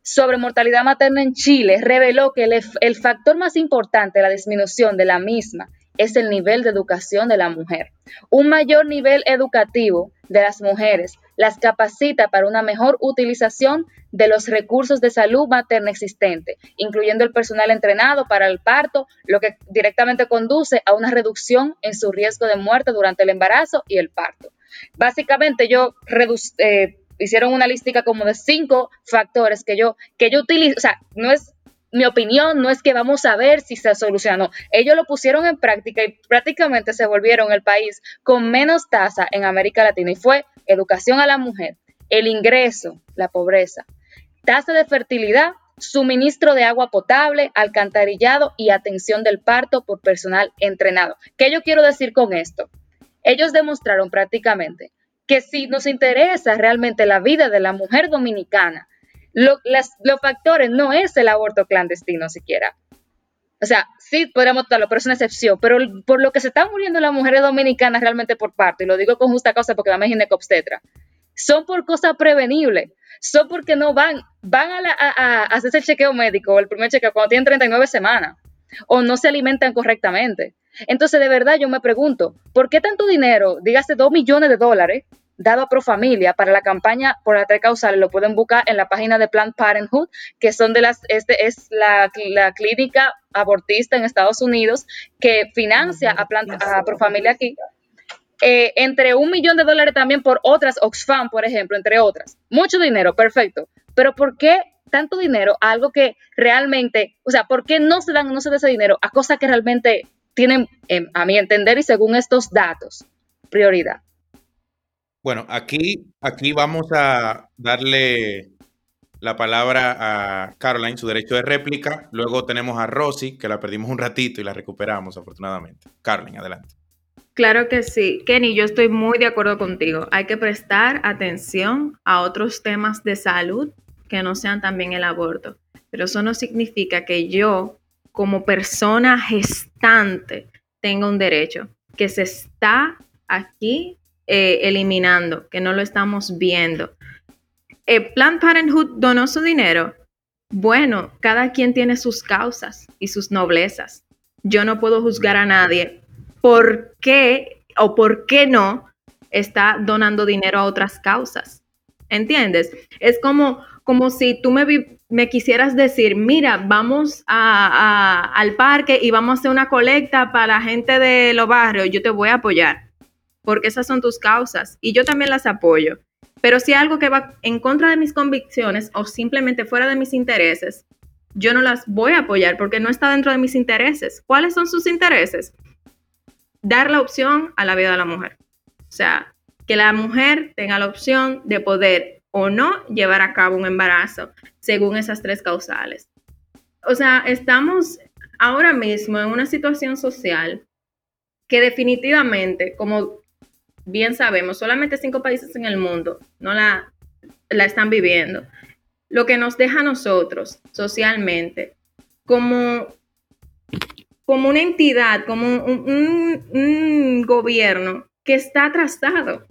S3: sobre mortalidad materna en Chile, reveló que el, el factor más importante la disminución de la misma es el nivel de educación de la mujer. Un mayor nivel educativo de las mujeres las capacita para una mejor utilización de los recursos de salud materna existente, incluyendo el personal entrenado para el parto, lo que directamente conduce a una reducción en su riesgo de muerte durante el embarazo y el parto. Básicamente, yo eh, hicieron una lística como de cinco factores que yo, que yo utilizo, o sea, no es mi opinión no es que vamos a ver si se solucionó. Ellos lo pusieron en práctica y prácticamente se volvieron el país con menos tasa en América Latina y fue educación a la mujer, el ingreso, la pobreza, tasa de fertilidad, suministro de agua potable, alcantarillado y atención del parto por personal entrenado. ¿Qué yo quiero decir con esto? Ellos demostraron prácticamente que si nos interesa realmente la vida de la mujer dominicana, los factores no es el aborto clandestino siquiera. O sea, sí podríamos darlo, pero es una excepción. Pero por lo que se están muriendo las mujeres dominicanas realmente por parto, y lo digo con justa causa porque la me obstetra, son por cosas prevenibles. Son porque no van, van a, a, hacerse el chequeo médico, el primer chequeo, cuando tienen 39 semanas, o no se alimentan correctamente. Entonces, de verdad, yo me pregunto, ¿por qué tanto dinero, dígase 2 millones de dólares, dado a Profamilia para la campaña por la tres causales. Lo pueden buscar en la página de Planned Parenthood, que son de las, este es la, clínica abortista en Estados Unidos que financia a, Plan, a Profamilia aquí. Eh, entre un millón de dólares también por otras, Oxfam, por ejemplo, entre otras. Mucho dinero, perfecto. Pero ¿por qué tanto dinero a algo que realmente, o sea, ¿por qué no se dan, no se da ese dinero a cosas que realmente tienen, a mi entender y según estos datos, prioridad?
S1: Bueno, aquí, aquí vamos a darle la palabra a Caroline, su derecho de réplica. Luego tenemos a Rosy, que la perdimos un ratito y la recuperamos, afortunadamente. Caroline, adelante.
S5: Claro que sí. Kenny, yo estoy muy de acuerdo contigo. Hay que prestar atención a otros temas de salud que no sean también el aborto. Pero eso no significa que yo, como persona gestante, tenga un derecho que se está aquí eh, eliminando, que no lo estamos viendo. Eh, Planned Parenthood donó su dinero. Bueno, cada quien tiene sus causas y sus noblezas. Yo no puedo juzgar a nadie por qué o por qué no está donando dinero a otras causas. ¿Entiendes? Es como, como si tú me, me quisieras decir, mira, vamos al parque y vamos a hacer una colecta para la gente de los barrios, yo te voy a apoyar, porque esas son tus causas y yo también las apoyo. Pero si algo que va en contra de mis convicciones o simplemente fuera de mis intereses, yo no las voy a apoyar porque no está dentro de mis intereses. ¿Cuáles son sus intereses? Dar la opción a la vida de la mujer. O sea, que la mujer tenga la opción de poder o no llevar a cabo un embarazo según esas tres causales. O sea, estamos ahora mismo en una situación social que definitivamente, como bien sabemos, solamente cinco países en el mundo no la, la están viviendo. Lo que nos deja a nosotros socialmente como, como una entidad, como un, un gobierno que está atrasado.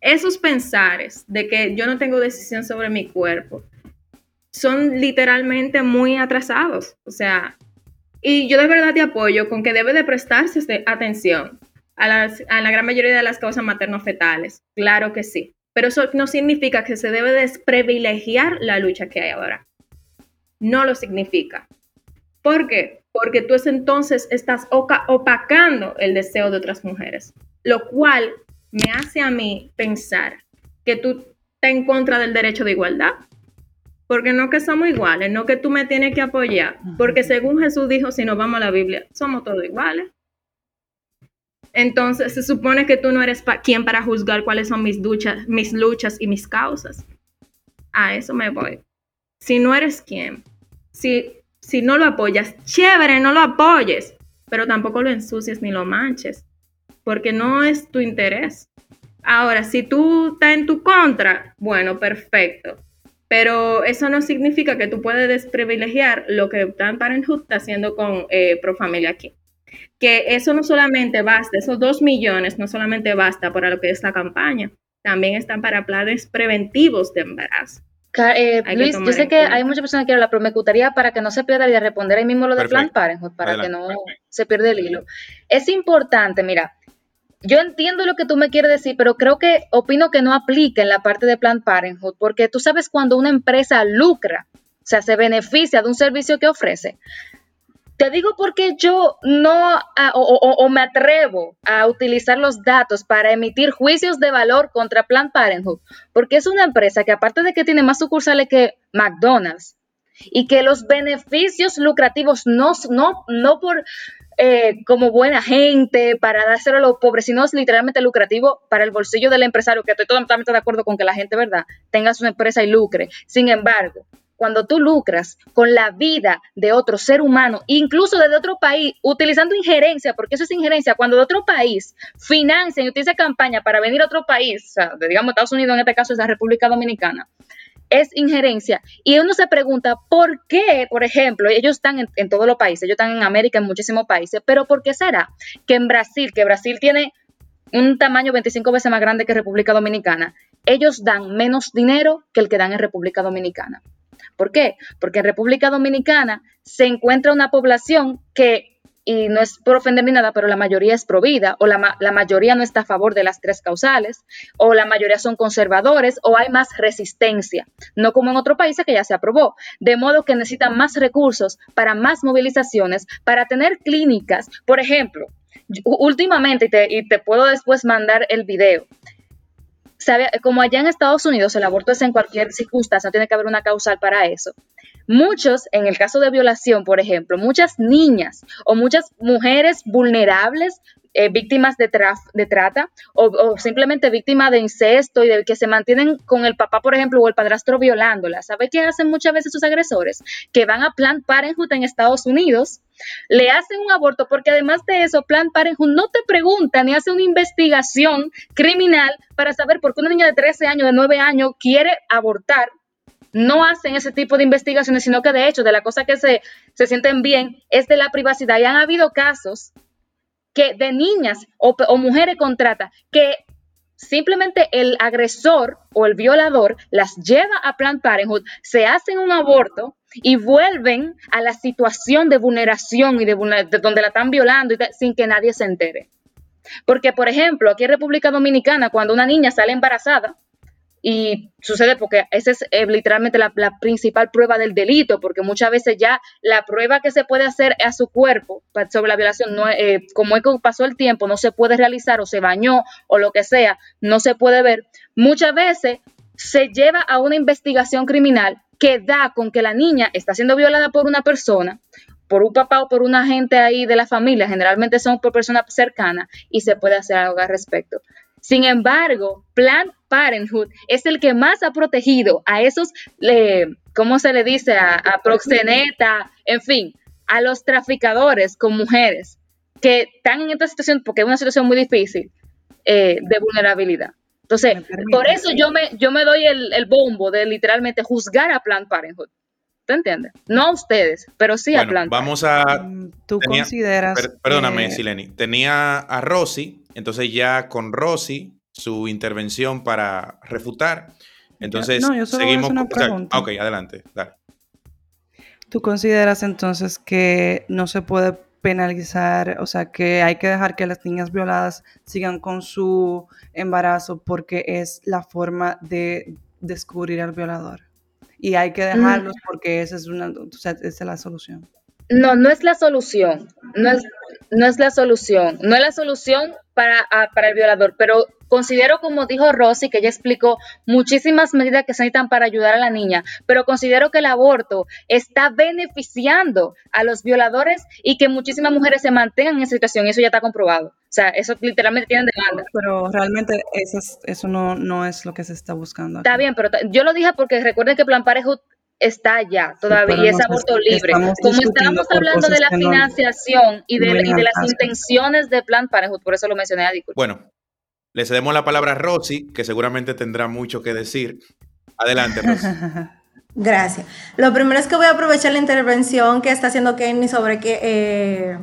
S5: Esos pensares de que yo no tengo decisión sobre mi cuerpo son literalmente muy atrasados. O sea, y yo de verdad te apoyo con que debe de prestarse atención a, la gran mayoría de las causas materno-fetales. Claro que sí. Pero eso no significa que se debe desprivilegiar la lucha que hay ahora. No lo significa. ¿Por qué? Porque tú entonces estás opacando el deseo de otras mujeres, lo cual me hace a mí pensar que tú estás en contra del derecho de igualdad. Porque no que somos iguales, no que tú me tienes que apoyar. Porque según Jesús dijo, si nos vamos a la Biblia, somos todos iguales. Entonces se supone que tú no eres quien para juzgar cuáles son mis luchas, mis luchas y mis causas. A eso me voy. Si no eres quien, si, si no lo apoyas, chévere, no lo apoyes, pero tampoco lo ensucies ni lo manches, porque no es tu interés. Ahora, si tú estás en tu contra, bueno, perfecto. Pero eso no significa que tú puedes desprivilegiar lo que Planned Parenthood está haciendo con eh, Profamilia aquí que eso no solamente basta, esos dos millones no solamente basta para lo que es la campaña, también están para planes preventivos de embarazo.
S3: Eh, Luis, yo sé que hay muchas personas que hablan, pero me gustaría para que no se pierda y de responder ahí mismo lo de Plan Parenthood, para que no se pierda el hilo. Es importante, mira, yo entiendo lo que tú me quieres decir, pero creo que opino que no aplica en la parte de Plan Parenthood, porque tú sabes cuando una empresa lucra, o sea, se beneficia de un servicio que ofrece, te digo porque yo no o, me atrevo a utilizar los datos para emitir juicios de valor contra Planned Parenthood, porque es una empresa que aparte de que tiene más sucursales que McDonald's y que los beneficios lucrativos no, no, no por eh, como buena gente, para dárselo a los pobres, sino es literalmente lucrativo para el bolsillo del empresario, que estoy totalmente de acuerdo con que la gente, ¿verdad?, tenga su empresa y lucre. Sin embargo, cuando tú lucras con la vida de otro ser humano, incluso de otro país, utilizando injerencia, porque eso es injerencia, cuando de otro país financian y utilizan campaña para venir a otro país, o sea, digamos Estados Unidos, en este caso es la República Dominicana, es injerencia. Y uno se pregunta, ¿por qué, por ejemplo, ellos están en, todos los países, ellos están en América, en muchísimos países, pero ¿por qué será que en Brasil, que Brasil tiene un tamaño 25 veces más grande que República Dominicana, ellos dan menos dinero que el que dan en República Dominicana? ¿Por qué? Porque en República Dominicana se encuentra una población que, y no es por ofender ni nada, pero la mayoría es provida, o la, la mayoría no está a favor de las tres causales, o la mayoría son conservadores, o hay más resistencia, no como en otros países que ya se aprobó. De modo que necesitan más recursos para más movilizaciones, para tener clínicas. Por ejemplo, últimamente, y te, y te puedo después mandar el video, como allá en Estados Unidos el aborto es en cualquier circunstancia, tiene que haber una causal para eso. Muchos, en el caso de violación, por ejemplo, muchas niñas o muchas mujeres vulnerables, eh, víctimas de, de trata o, simplemente víctimas de incesto y de que se mantienen con el papá, por ejemplo, o el padrastro violándola. ¿Sabe qué hacen muchas veces sus agresores? Que van a Planned Parenthood en Estados Unidos le hacen un aborto porque además de eso, Plan Parenthood no te pregunta ni hace una investigación criminal para saber por qué una niña de 13 años, de 9 años quiere abortar. No hacen ese tipo de investigaciones, sino que de hecho, de la cosa que se, se sienten bien es de la privacidad. Y han habido casos que de niñas o, mujeres contrata que simplemente el agresor o el violador las lleva a Planned Parenthood, se hacen un aborto y vuelven a la situación de vulneración y de, donde la están violando sin que nadie se entere. Porque, por ejemplo, aquí en República Dominicana, cuando una niña sale embarazada, y sucede porque esa es eh, literalmente la, principal prueba del delito, porque muchas veces ya la prueba que se puede hacer a su cuerpo sobre la violación, no, eh, como es que pasó el tiempo, no se puede realizar o se bañó o lo que sea, no se puede ver. Muchas veces se lleva a una investigación criminal que da con que la niña está siendo violada por una persona, por un papá o por una gente ahí de la familia, generalmente son por personas cercanas, y se puede hacer algo al respecto. Sin embargo, Plan Parenthood es el que más ha protegido a esos, ¿cómo se le dice? A, proxeneta, en fin, a los traficadores con mujeres que están en esta situación, porque es una situación muy difícil eh, de vulnerabilidad. Entonces, por eso yo me, yo me doy el, bombo de literalmente juzgar a Plan Parenthood. ¿Tú entiendes? No a ustedes, pero sí a Plan
S1: Vamos a.
S2: Mm, Tú consideras.
S1: perdóname, Sileni. Tenía a Rosy, entonces ya con Rosy su intervención para refutar. Entonces, no, yo solo seguimos. Una pregunta. ok, adelante. Dale.
S2: ¿Tú consideras entonces que no se puede penalizar, o sea, que hay que dejar que las niñas violadas sigan con su embarazo porque es la forma de descubrir al violador? Y hay que dejarlos mm. porque esa es, una, o sea, esa es la solución.
S3: No, no es la solución. No es, no es la solución. No es la solución para, para el violador, pero Considero, como dijo Rosy, que ella explicó muchísimas medidas que se necesitan para ayudar a la niña, pero considero que el aborto está beneficiando a los violadores y que muchísimas mujeres se mantengan en esa situación. Eso ya está comprobado. O sea, eso literalmente tienen demanda.
S2: Pero realmente eso, eso no, no es lo que se está buscando.
S3: Está bien, pero yo lo dije porque recuerden que Plan Parejo está allá todavía y es aborto libre. Como estábamos hablando de la financiación y de, y de las intenciones de Plan Parenthood, por eso lo mencioné a
S1: Bueno, le cedemos la palabra a Rosy, que seguramente tendrá mucho que decir. Adelante, Rosy. [LAUGHS]
S4: Gracias. Lo primero es que voy a aprovechar la intervención que está haciendo Kenny sobre que eh,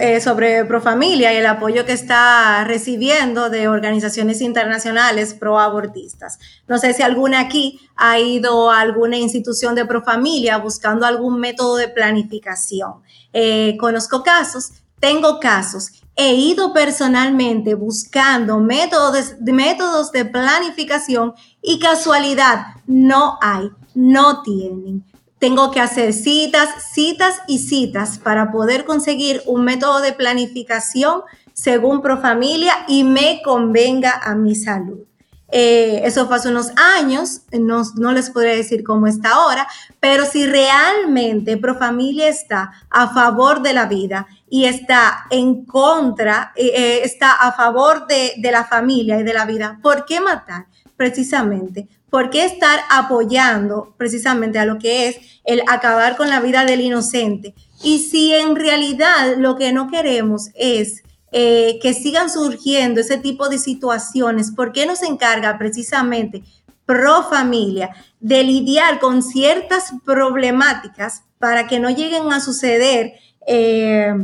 S4: eh, sobre Profamilia y el apoyo que está recibiendo de organizaciones internacionales pro-abortistas. No sé si alguna aquí ha ido a alguna institución de Profamilia buscando algún método de planificación. Eh, conozco casos, tengo casos he ido personalmente buscando métodos, métodos de planificación y casualidad, no hay, no tienen. Tengo que hacer citas, citas y citas para poder conseguir un método de planificación según Profamilia y me convenga a mi salud. Eh, eso fue hace unos años, no, no, les podría decir cómo está ahora, pero si realmente Profamilia está a favor de la vida y está en contra, eh, eh, está a favor de, de, la familia y de la vida, ¿por qué matar? Precisamente, ¿por qué estar apoyando precisamente a lo que es el acabar con la vida del inocente? Y si en realidad lo que no queremos es eh, que sigan surgiendo ese tipo de situaciones, ¿por qué no se encarga precisamente pro familia de lidiar con ciertas problemáticas para que no lleguen a suceder, eh,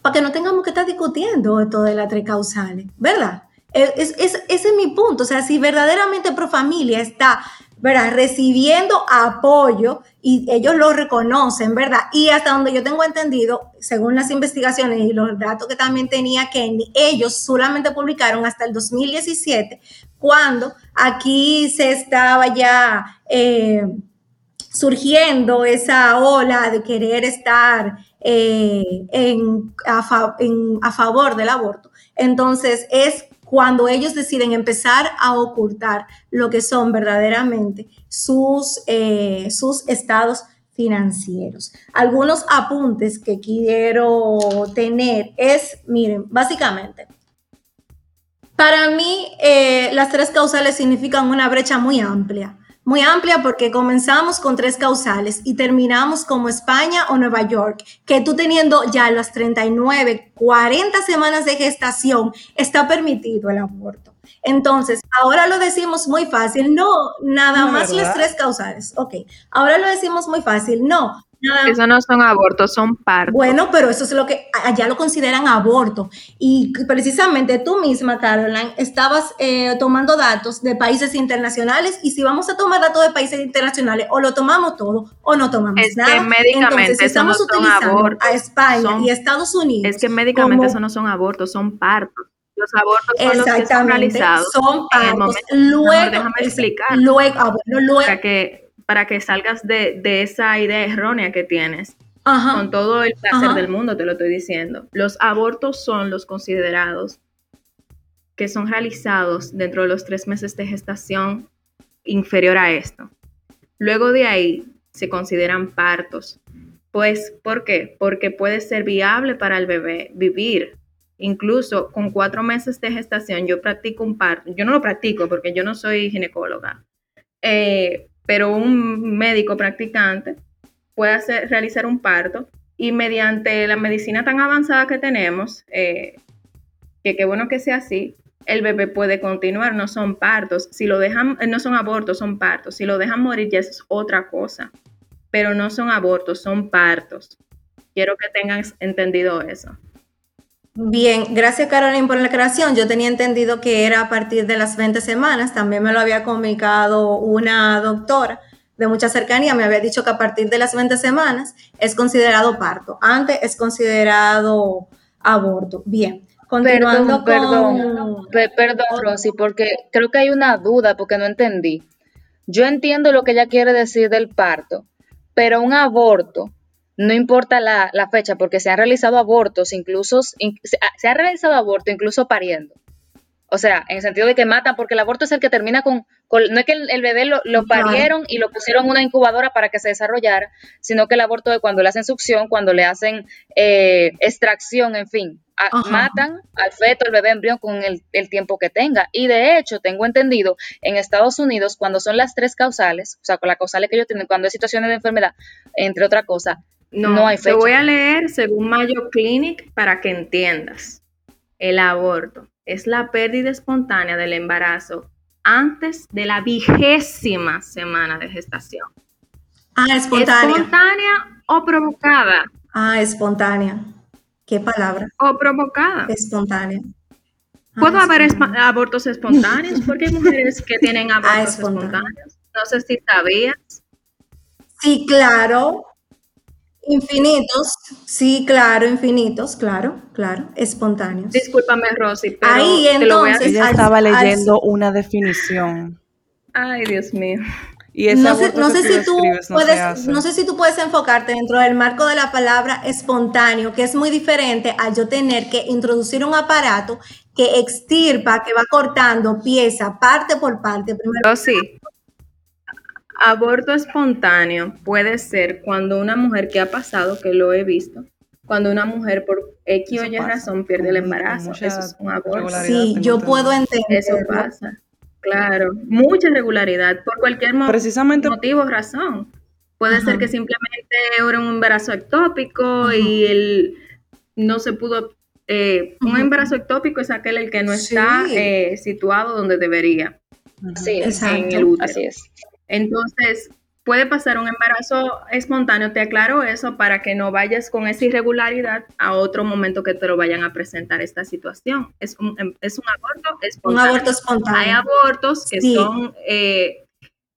S4: para que no tengamos que estar discutiendo esto de las tres causales, ¿verdad? Es, ese es mi punto, o sea, si verdaderamente pro familia está ¿verdad? Recibiendo apoyo y ellos lo reconocen, ¿verdad? Y hasta donde yo tengo entendido, según las investigaciones y los datos que también tenía que ellos solamente publicaron hasta el 2017, cuando aquí se estaba ya eh, surgiendo esa ola de querer estar eh, en, a favor del aborto. Entonces, es cuando ellos deciden empezar a ocultar lo que son verdaderamente sus, eh, sus estados financieros. Algunos apuntes que quiero tener es, miren, básicamente, para mí eh, las tres causales significan una brecha muy amplia, muy amplia porque comenzamos con tres causales y terminamos como España o Nueva York, que tú teniendo ya las 39, 40 semanas de gestación, está permitido el aborto. Entonces, ahora lo decimos muy fácil, no, nada más las tres causales. Ok, ahora lo decimos muy fácil, no,
S5: eso no son abortos, son partos.
S4: Bueno, pero eso es lo que allá lo consideran aborto. Y precisamente tú misma, Caroline, estabas eh, tomando datos de países internacionales y si vamos a tomar datos de países internacionales, o lo tomamos todo o no tomamos
S5: es
S4: nada.
S5: Que médicamente
S4: Entonces, estamos utilizando a España y Estados Unidos.
S5: Es que médicamente eso no son abortos, son partos. Los abortos son los que son realizados.
S4: Son partos. Luego,
S5: déjame explicar.
S4: Luego, ah, luego.
S5: Para que para que salgas de, esa idea errónea que tienes. Con todo el placer del mundo, te lo estoy diciendo. Los abortos son los considerados que son realizados dentro de los tres meses de gestación inferior a esto. Luego de ahí se consideran partos. Pues, ¿por qué? Porque puede ser viable para el bebé vivir. Incluso con cuatro meses de gestación, yo practico un parto. Yo no lo practico porque yo no soy ginecóloga. Eh, pero un médico practicante puede hacer, realizar un parto y mediante la medicina tan avanzada que tenemos, eh, que qué bueno que sea así, el bebé puede continuar, no son partos, si lo dejan, no son abortos, son partos, si lo dejan morir ya es otra cosa, pero no son abortos, son partos. Quiero que tengan entendido eso.
S4: Bien, gracias Caroline por la creación. Yo tenía entendido que era a partir de las 20 semanas. También me lo había comunicado una doctora de mucha cercanía. Me había dicho que a partir de las 20 semanas es considerado parto. Antes es considerado aborto. Bien.
S3: Continuando perdón, perdón, perdón, Rosy, porque creo que hay una duda porque no entendí. Yo entiendo lo que ella quiere decir del parto, pero un aborto no importa la, fecha, porque se han realizado abortos, incluso se, ha realizado aborto incluso pariendo. O sea, en el sentido de que matan, porque el aborto es el que termina con, no es que el, bebé lo, parieron y lo pusieron en una incubadora para que se desarrollara, sino que el aborto es cuando le hacen succión, cuando le hacen eh, extracción, en fin, matan al feto, el bebé embrión con el, el, tiempo que tenga. Y de hecho, tengo entendido, en Estados Unidos, cuando son las tres causales, o sea, con las causales que ellos tienen, cuando hay situaciones de enfermedad, entre otra cosa, no, hay fecha.
S5: Te voy a leer según Mayo Clinic para que entiendas. El aborto es la pérdida espontánea del embarazo antes de la vigésima semana de gestación.
S4: Ah, espontánea.
S5: Espontánea o provocada.
S4: Ah, espontánea. ¿Qué palabra?
S5: O provocada.
S4: Espontánea.
S5: ¿Puedo ah, haber abortos espontáneos? Porque hay mujeres que tienen [LAUGHS] ah, abortos espontáneos. No sé si sabías.
S4: Sí, claro. Infinitos, sí, claro, infinitos, claro, claro, espontáneos.
S5: Discúlpame, Rosy, pero
S2: Ahí entonces, ella estaba leyendo una definición.
S5: Ay, Dios mío.
S4: Y no, sé, no sé si tú puedes, no sé si tú puedes enfocarte dentro del marco de la palabra espontáneo, que es muy diferente a yo tener que introducir un aparato que extirpa, que va cortando pieza, parte por parte.
S5: Primero. Oh, sí. Aborto espontáneo puede ser cuando una mujer que ha pasado, que lo he visto, cuando una mujer por X o Y razón pierde el embarazo. Eso es un aborto.
S4: Sí, yo puedo entender.
S5: Eso pasa. Claro, mucha irregularidad por cualquier motivo o razón. Puede ser que simplemente era un embarazo ectópico y él no se pudo. Eh, un embarazo ectópico es aquel el que no está eh, situado donde debería.
S3: Sí, en el útero. Así es.
S5: Entonces, puede pasar un embarazo espontáneo, te aclaro eso para que no vayas con esa irregularidad a otro momento que te lo vayan a presentar esta situación. Es un, em, es un aborto espontáneo.
S4: Un aborto espontáneo.
S5: Hay abortos que son eh,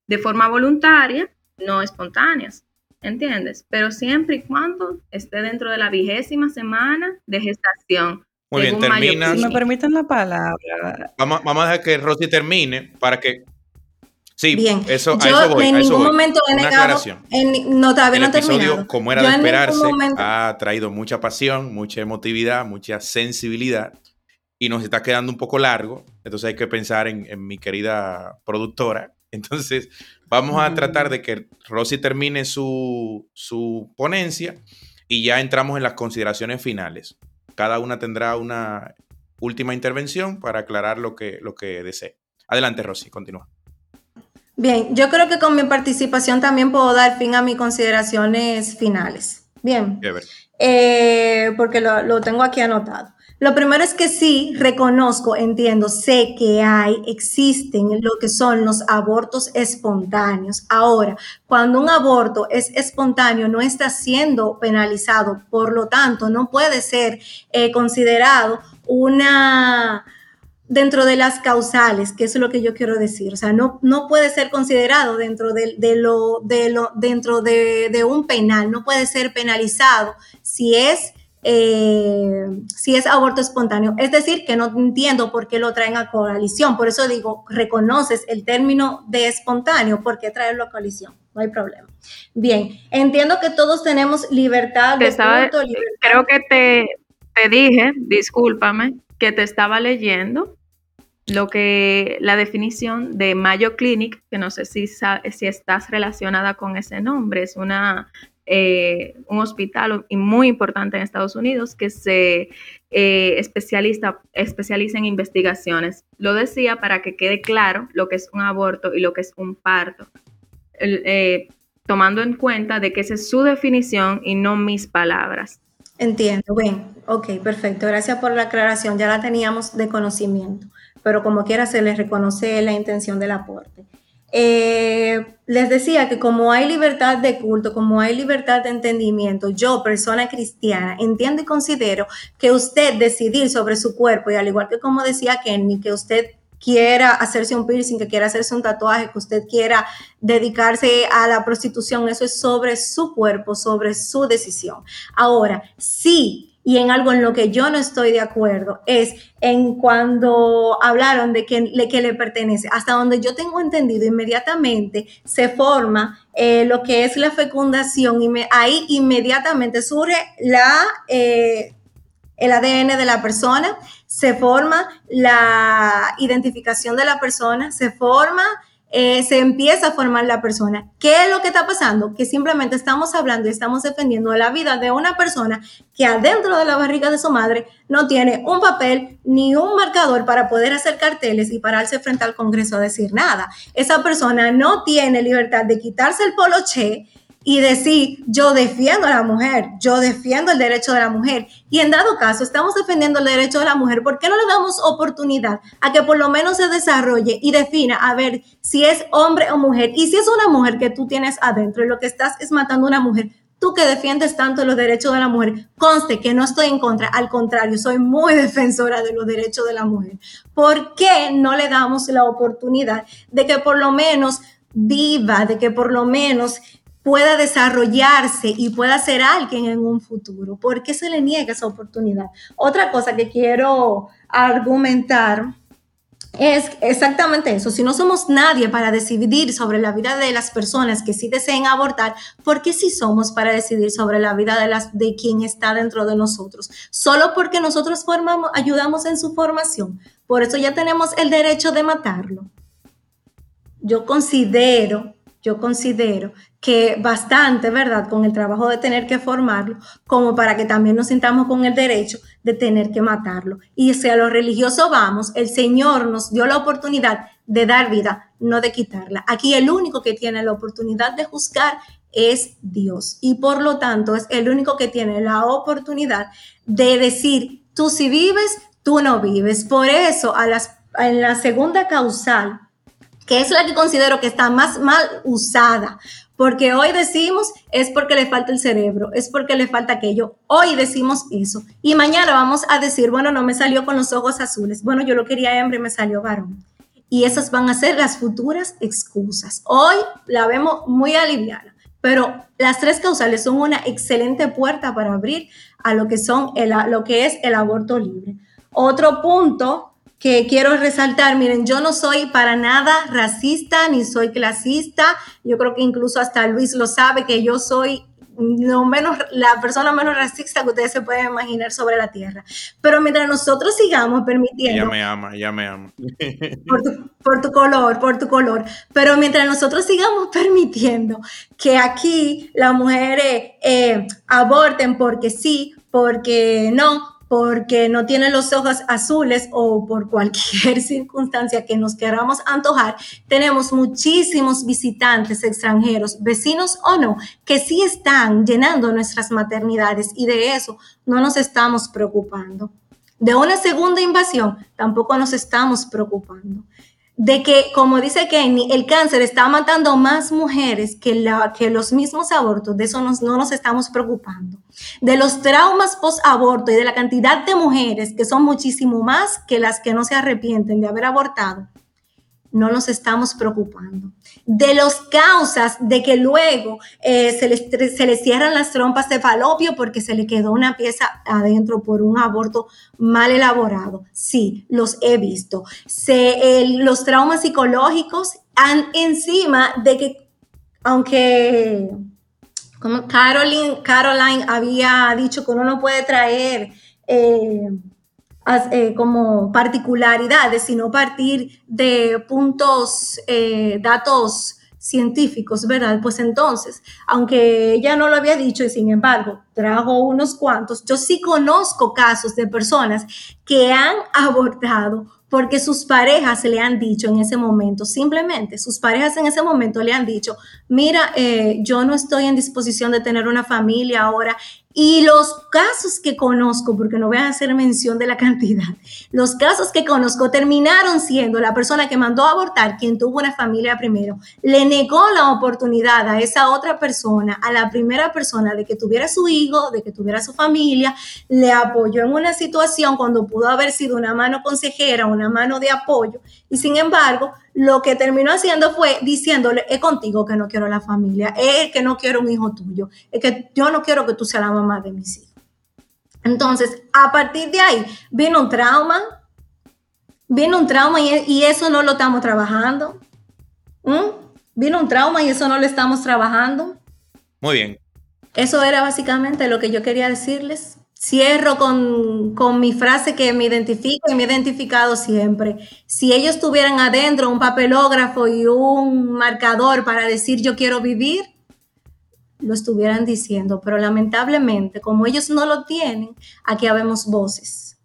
S5: de forma voluntaria, no espontáneas, ¿entiendes? Pero siempre y cuando esté dentro de la vigésima semana de gestación.
S1: Muy bien, termina.
S2: Si me permiten la palabra.
S1: Vamos, vamos a dejar que Rosy termine para que Sí,
S4: Bien.
S1: Eso, yo
S4: en ningún momento he negado. no, todavía
S1: el
S4: no
S1: episodio, como era de esperarse, ha traído mucha pasión, mucha emotividad, mucha sensibilidad y nos está quedando un poco largo. Entonces hay que pensar en, mi querida productora. [LAUGHS] Entonces vamos a tratar de que Rosy termine su, su ponencia y ya entramos en las consideraciones finales. Cada una tendrá una última intervención para aclarar lo que, lo que desee. Adelante, Rosy, continúa.
S4: Bien, yo creo que con mi participación también puedo dar fin a mis consideraciones finales. Bien, eh, porque lo, lo tengo aquí anotado. Lo primero es que sí, reconozco, entiendo, sé que hay, existen lo que son los abortos espontáneos. Ahora, cuando un aborto es espontáneo, no está siendo penalizado, por lo tanto, no puede ser eh, considerado una dentro de las causales, que es lo que yo quiero decir. O sea, no, no puede ser considerado dentro de, lo, de lo, dentro de, de un penal, no puede ser penalizado si es eh, si es aborto espontáneo. Es decir, que no entiendo por qué lo traen a coalición. Por eso digo, reconoces el término de espontáneo, ¿por qué traerlo a coalición? No hay problema. Bien, entiendo que todos tenemos libertad de
S5: Creo que te, te dije, discúlpame, que te estaba leyendo lo que la definición de Mayo Clinic, que no sé si, si estás relacionada con ese nombre, es una eh, un hospital muy importante en Estados Unidos que se eh, especializa, especializa en investigaciones. Lo decía para que quede claro lo que es un aborto y lo que es un parto, eh, tomando en cuenta de que esa es su definición y no mis palabras.
S4: Entiendo, bien, ok, perfecto. Gracias por la aclaración, ya la teníamos de conocimiento, pero como quiera se les reconoce la intención del aporte. Eh, les decía que como hay libertad de culto, como hay libertad de entendimiento, yo, persona cristiana, entiendo y considero que usted decidir sobre su cuerpo, y al igual que como decía Kenny, que usted quiera hacerse un piercing, que quiera hacerse un tatuaje, que usted quiera dedicarse a la prostitución, eso es sobre su cuerpo, sobre su decisión. Ahora, sí y en algo en lo que yo no estoy de acuerdo es en cuando hablaron de que le, pertenece. Hasta donde yo tengo entendido, inmediatamente se forma eh, lo que es la fecundación y ahí inmediatamente surge la, eh, el ADN de la persona, se forma la identificación de la persona, se forma eh, se empieza a formar la persona. ¿Qué es lo que está pasando? Que simplemente estamos hablando y estamos defendiendo la vida de una persona que adentro de la barriga de su madre no tiene un papel ni un marcador para poder hacer carteles y pararse frente al Congreso a decir nada. Esa persona no tiene libertad de quitarse el poloche y decir, yo defiendo a la mujer, yo defiendo el derecho de la mujer. Y en dado caso, estamos defendiendo el derecho de la mujer, ¿por qué no le damos oportunidad a que por lo menos se desarrolle y defina a ver si es hombre o mujer? Y si es una mujer que tú tienes adentro y lo que estás es matando a una mujer, tú que defiendes tanto los derechos de la mujer, conste que no estoy en contra, al contrario, soy muy [LAUGHS] defensora de los derechos de la mujer. ¿Por qué no le damos la oportunidad de que por lo menos viva, de que por lo menos pueda desarrollarse y pueda ser alguien en un futuro. ¿Por qué se le niega esa oportunidad? Otra cosa que quiero argumentar es exactamente eso. Si no somos nadie para decidir sobre la vida de las personas que sí deseen abortar, ¿por qué sí somos para decidir sobre la vida de, las, de quien está dentro de nosotros? Solo porque nosotros formamos, ayudamos en su formación. Por eso ya tenemos el derecho de matarlo. Yo considero yo considero que bastante, ¿verdad? Con el trabajo de tener que formarlo, como para que también nos sintamos con el derecho de tener que matarlo. Y si a lo religioso vamos, el Señor nos dio la oportunidad de dar vida, no de quitarla. Aquí el único que tiene la oportunidad de juzgar es Dios. Y por lo tanto es el único que tiene la oportunidad de decir, tú si vives, tú no vives. Por eso a las, en la segunda causal, que es la que considero que está más mal usada, porque hoy decimos es porque le falta el cerebro, es porque le falta aquello. Hoy decimos eso. Y mañana vamos a decir, bueno, no me salió con los ojos azules. Bueno, yo lo quería hembra y me salió varón. Y esas van a ser las futuras excusas. Hoy la vemos muy aliviada, pero las tres causales son una excelente puerta para abrir a lo que, son el, lo que es el aborto libre. Otro punto que quiero resaltar, miren, yo no soy para nada racista ni soy clasista, yo creo que incluso hasta Luis lo sabe que yo soy no menos la persona menos racista que ustedes se pueden imaginar sobre la tierra. Pero mientras nosotros sigamos permitiendo.
S1: Ella me ama, ella me ama. [LAUGHS]
S4: Por tu, color, por tu color. Pero mientras nosotros sigamos permitiendo que aquí las mujeres eh, aborten porque sí, porque no, porque no tiene los ojos azules o por cualquier [LAUGHS] circunstancia que nos queramos antojar, tenemos muchísimos visitantes extranjeros, vecinos o no, que sí están llenando nuestras maternidades y de eso no nos estamos preocupando. De una segunda invasión tampoco nos estamos preocupando de que, como dice Kenny, el cáncer está matando más mujeres que, los mismos abortos, de eso no nos estamos preocupando. De los traumas post-aborto y de la cantidad de mujeres, que son muchísimo más que las que no se arrepienten de haber abortado, no nos estamos preocupando. De las causas de que luego eh, se, les, se cierran las trompas de falopio porque se le quedó una pieza adentro por un aborto mal elaborado. Sí, los he visto. Se, los traumas psicológicos han encima de que, aunque como Caroline, Caroline había dicho que uno no puede traer... Eh, eh, como particularidades, sino partir de puntos, eh, datos científicos, ¿verdad? Pues entonces, aunque ella no lo había dicho y sin embargo trajo unos cuantos, yo sí conozco casos de personas que han abortado porque sus parejas le han dicho en ese momento, simplemente sus parejas en ese momento le han dicho, mira, eh, yo no estoy en disposición de tener una familia ahora y los casos que conozco, porque no voy a hacer mención de la [LAUGHS] cantidad, los casos que conozco terminaron siendo la persona que mandó abortar, quien tuvo una familia primero, le negó la oportunidad a esa otra persona, a la primera persona de que tuviera su hijo, de que tuviera su familia, le apoyó en una situación cuando pudo haber sido una mano consejera, una mano de apoyo, y sin embargo, lo que terminó haciendo fue diciéndole, es contigo que no quiero la familia, es que no quiero un hijo tuyo, es que yo no quiero que tú seas la mamá de mis hijos. Entonces, a partir de ahí, vino un trauma, vino un trauma y, eso no lo estamos trabajando. ¿Mm? Vino un trauma y eso no lo estamos trabajando.
S1: Muy bien.
S4: Eso era básicamente lo que yo quería decirles. Cierro con, mi frase que me identifico y me he identificado siempre. Si ellos tuvieran adentro un papelógrafo y un marcador para decir yo quiero vivir, lo estuvieran diciendo, pero lamentablemente, como ellos no lo tienen, aquí habemos voces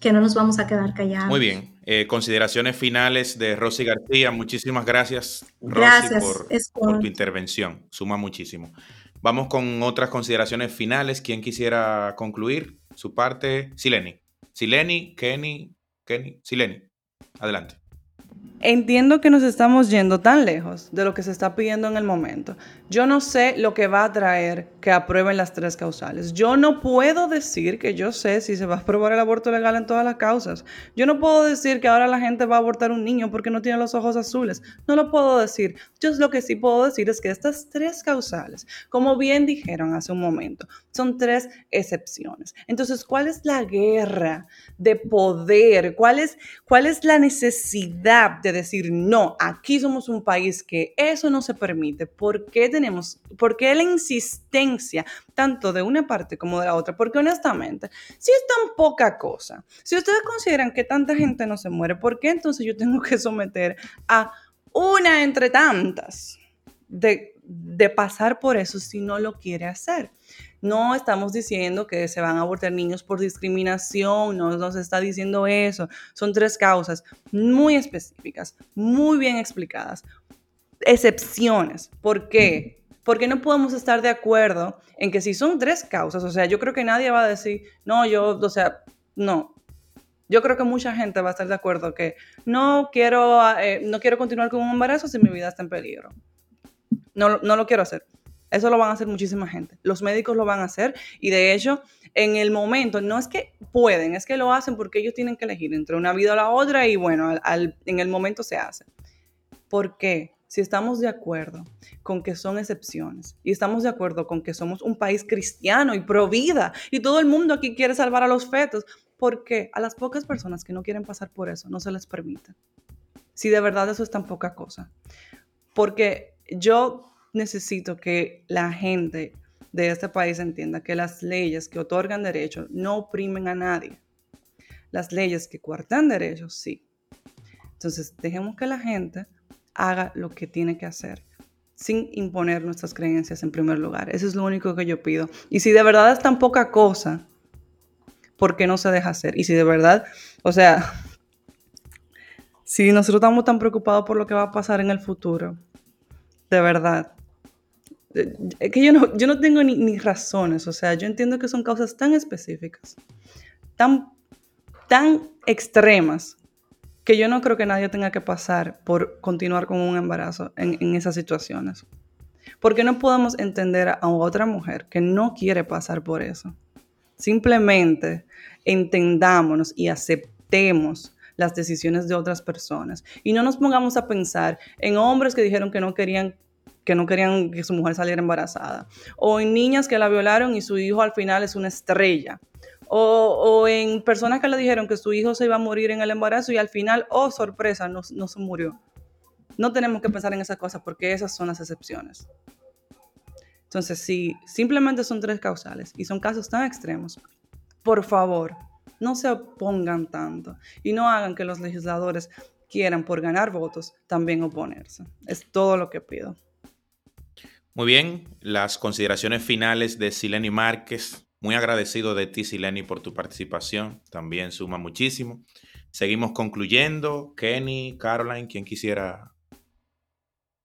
S4: que no nos vamos a quedar callados.
S1: Muy bien. Eh, consideraciones finales de Rosy García. Muchísimas gracias, Rosy, por tu intervención. Suma muchísimo. Vamos con otras consideraciones finales. ¿Quién quisiera concluir su parte? Sileni. Sileni, Kenny, Kenny, Sileni. Adelante.
S2: Entiendo que nos estamos yendo tan lejos de lo que se está pidiendo en el momento. Yo no sé lo que va a traer que aprueben las tres causales. Yo no puedo decir que yo sé si se va a aprobar el aborto legal en todas las causas. Yo no puedo decir que ahora la gente va a abortar un niño porque no tiene los ojos azules. No lo puedo decir. Yo lo que sí puedo decir es que estas tres causales, como bien dijeron hace un momento, son tres excepciones. Entonces, ¿cuál es la guerra de poder? ¿Cuál es, cuál es la necesidad de decir, no, aquí somos un país que eso no se permite. ¿Por qué tenemos, por qué la insistencia tanto de una parte como de la otra? Porque honestamente, si es tan poca cosa, si ustedes consideran que tanta gente no se muere, ¿por qué entonces yo tengo que someter a una entre tantas de, de pasar por eso si no lo quiere hacer? No estamos diciendo que se van a abortar niños por discriminación, no nos está diciendo eso. Son tres causas muy específicas, muy bien explicadas. Excepciones. ¿Por qué? Porque no podemos estar de acuerdo en que si son tres causas, o sea, yo creo que nadie va a decir, no, yo, o sea, no, yo creo que mucha gente va a estar de acuerdo que no quiero, eh, no quiero continuar con un embarazo si mi vida está en peligro. No, no lo quiero hacer. Eso lo van a hacer muchísima gente. Los médicos lo van a hacer y de hecho, en el momento, no es que pueden, es que lo hacen porque ellos tienen que elegir entre una vida o la otra y bueno, en el momento se hace. ¿Por qué? Si estamos de acuerdo con que son excepciones y estamos de acuerdo con que somos un país cristiano y pro vida y todo el mundo aquí quiere salvar a los fetos, ¿por qué? A las pocas personas que no quieren pasar por eso no se les permite. Si de verdad eso es tan poca cosa. Porque yo necesito que la gente de este país entienda que las leyes que otorgan derechos no oprimen a nadie. Las leyes que cuartan derechos, sí. Entonces, dejemos que la gente haga lo que tiene que hacer sin imponer nuestras creencias en primer lugar. Eso es lo único que yo pido. Y si de verdad es tan poca cosa, ¿por qué no se deja hacer? Y si de verdad, o sea, si nosotros estamos tan preocupados por lo que va a pasar en el futuro, de verdad, es que yo no, yo no tengo ni, ni razones, o sea, yo entiendo que son causas tan específicas, tan, tan extremas, que yo no creo que nadie tenga que pasar por continuar con un embarazo en, en esas situaciones. Porque no podemos entender a otra mujer que no quiere pasar por eso. Simplemente entendámonos y aceptemos las decisiones de otras personas y no nos pongamos a pensar en hombres que dijeron que no querían que no querían que su mujer saliera embarazada o en niñas que la violaron y su hijo al final es una estrella o, en personas que le dijeron que su hijo se iba a morir en el embarazo y al final, oh sorpresa, no, no se murió. No tenemos que pensar en esas cosas porque esas son las excepciones. Entonces, si simplemente son tres causales y son casos tan extremos, por favor, no se opongan tanto y no hagan que los legisladores quieran por ganar votos también oponerse. Es todo lo que pido.
S1: Muy bien, las consideraciones finales de Sileni Márquez. Muy agradecido de ti, Sileni, por tu participación. También suma muchísimo. Seguimos concluyendo. Kenny, Caroline, ¿quién quisiera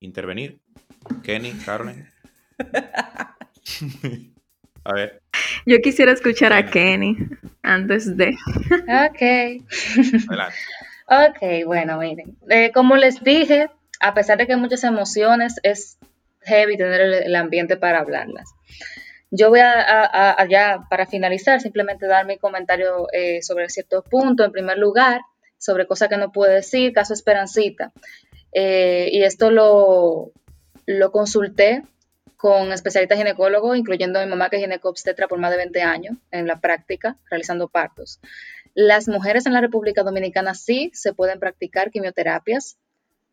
S1: intervenir? Kenny, Caroline. [LAUGHS] a ver.
S5: Yo quisiera escuchar a Kenny antes de.
S3: ok. Adelante. Ok, bueno, miren. Eh, como les dije, a pesar de que hay muchas emociones, es heavy tener el, ambiente para hablarlas. Yo voy a, ya para finalizar, simplemente dar mi comentario eh, sobre cierto punto. En primer lugar, sobre cosas que no puedo decir, caso Esperancita. Eh, y esto lo, lo consulté con especialistas ginecólogos, incluyendo a mi mamá que es ginecobstetra por más de 20 años en la práctica, realizando partos. Las mujeres en la República Dominicana sí se pueden practicar quimioterapias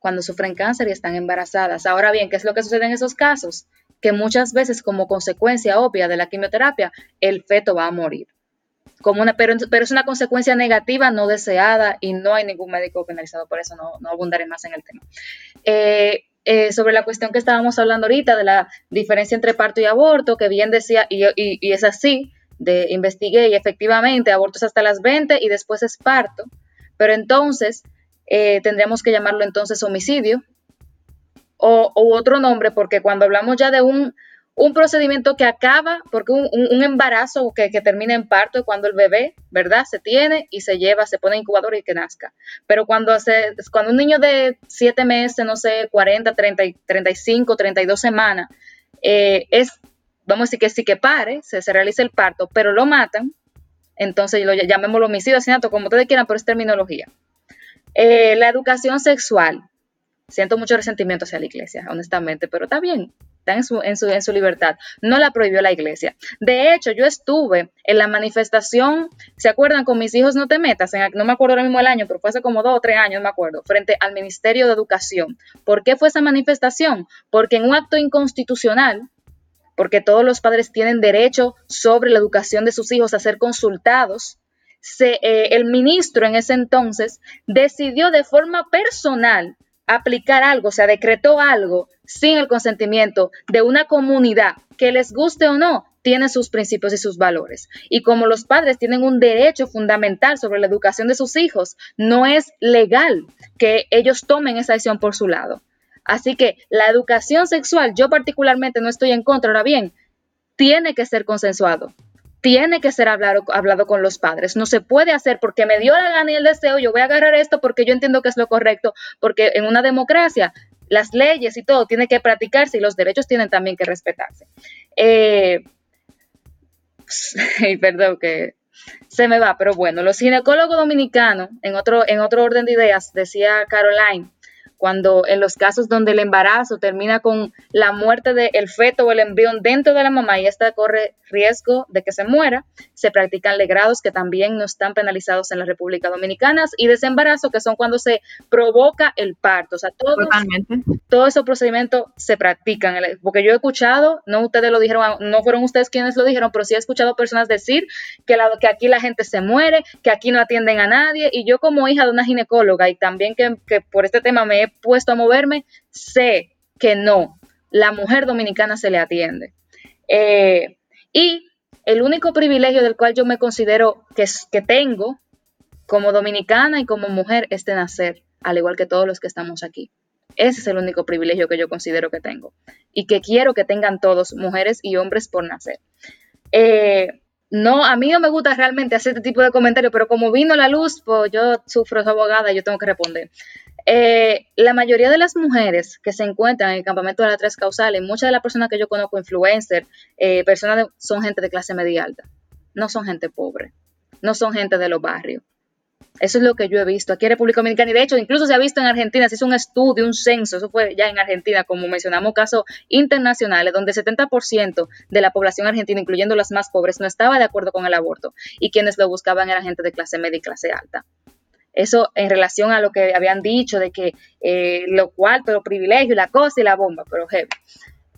S3: cuando sufren cáncer y están embarazadas. Ahora bien, ¿qué es lo que sucede en esos casos? Que muchas veces como consecuencia obvia de la quimioterapia, el feto va a morir. Como una, pero, pero es una consecuencia negativa, no deseada, y no hay ningún médico penalizado por eso, no, no abundaré más en el tema. Eh, eh, sobre la cuestión que estábamos hablando ahorita de la diferencia entre parto y aborto, que bien decía, y, es así, de investigué y efectivamente abortos hasta las 20 y después es parto, pero entonces eh, tendríamos que llamarlo entonces homicidio o, otro nombre, porque cuando hablamos ya de un un procedimiento que acaba, porque un, embarazo que, termina en parto es cuando el bebé, ¿verdad? Se tiene y se lleva, se pone incubador y que nazca. Pero cuando, cuando un niño de 7 meses, no sé, 40, 30, 35, 32 semanas, eh, es, vamos a decir que sí que pare, se, realiza el parto, pero lo matan, entonces lo llamémoslo homicidio, asesinato, como ustedes quieran, pero es terminología. Eh, la educación sexual. Siento mucho resentimiento hacia la iglesia, honestamente, pero está bien, está en su, en, su, en su libertad. No la prohibió la iglesia. De hecho, yo estuve en la manifestación, ¿se acuerdan? Con mis hijos no te metas, no me acuerdo ahora mismo el año, pero fue hace como dos o tres años, me acuerdo, frente al Ministerio de Educación. ¿Por qué fue esa manifestación? Porque en un acto inconstitucional, porque todos los padres tienen derecho sobre la educación de sus hijos a ser consultados, se, eh, el ministro en ese entonces decidió de forma personal aplicar algo, o sea, decretó algo sin el consentimiento de una comunidad que les guste o no, tiene sus principios y sus valores. Y como los padres tienen un derecho fundamental sobre la educación de sus hijos, no es legal que ellos tomen esa decisión por su lado. Así que la educación sexual, yo particularmente no estoy en contra, ahora bien, tiene que ser consensuado tiene que ser hablado, con los padres. No se puede hacer porque me dio la gana y el deseo, yo voy a agarrar esto porque yo entiendo que es lo correcto, porque en una democracia las leyes y todo tiene que practicarse y los derechos tienen también que respetarse. Eh, [LAUGHS] perdón que se me va, pero bueno, los ginecólogos dominicanos, en otro, en otro orden de ideas, decía Caroline, cuando en los casos donde el embarazo termina con la muerte del feto o el embrión dentro de la mamá y esta corre riesgo de que se muera, se practican legrados que también no están penalizados en la República Dominicana y desembarazo que son cuando se provoca el parto. O sea, todos, todos esos procedimientos se practican. Porque yo he escuchado, no ustedes lo dijeron, no fueron ustedes quienes lo dijeron, pero sí he escuchado personas decir que, la, que aquí la gente se muere, que aquí no atienden a nadie. Y yo como hija de una ginecóloga y también que, que por este tema me he puesto a moverme, sé que no, la mujer dominicana se le atiende. Eh, y el único privilegio del cual yo me considero que, que tengo como dominicana y como mujer es de nacer, al igual que todos los que estamos aquí. Ese es el único privilegio que yo considero que tengo y que quiero que tengan todos, mujeres y hombres, por nacer. Eh, no, a mí no me gusta realmente hacer este tipo de comentarios, pero como vino la luz, pues yo sufro esa abogada yo tengo que responder. Eh, la mayoría de las mujeres que se encuentran en el campamento de las tres causales, muchas de las personas que yo conozco, influencers, eh, personas son gente de clase media alta, no son gente pobre, no son gente de los barrios. Eso es lo que yo he visto aquí en República Dominicana y de hecho incluso se ha visto en Argentina, se hizo un estudio, un censo, eso fue ya en Argentina, como mencionamos casos internacionales, donde el 70% de la población argentina, incluyendo las más pobres, no estaba de acuerdo con el aborto y quienes lo buscaban eran gente de clase media y clase alta. Eso en relación a lo que habían dicho de que eh, lo cual, pero privilegio, la cosa y la bomba, pero heavy.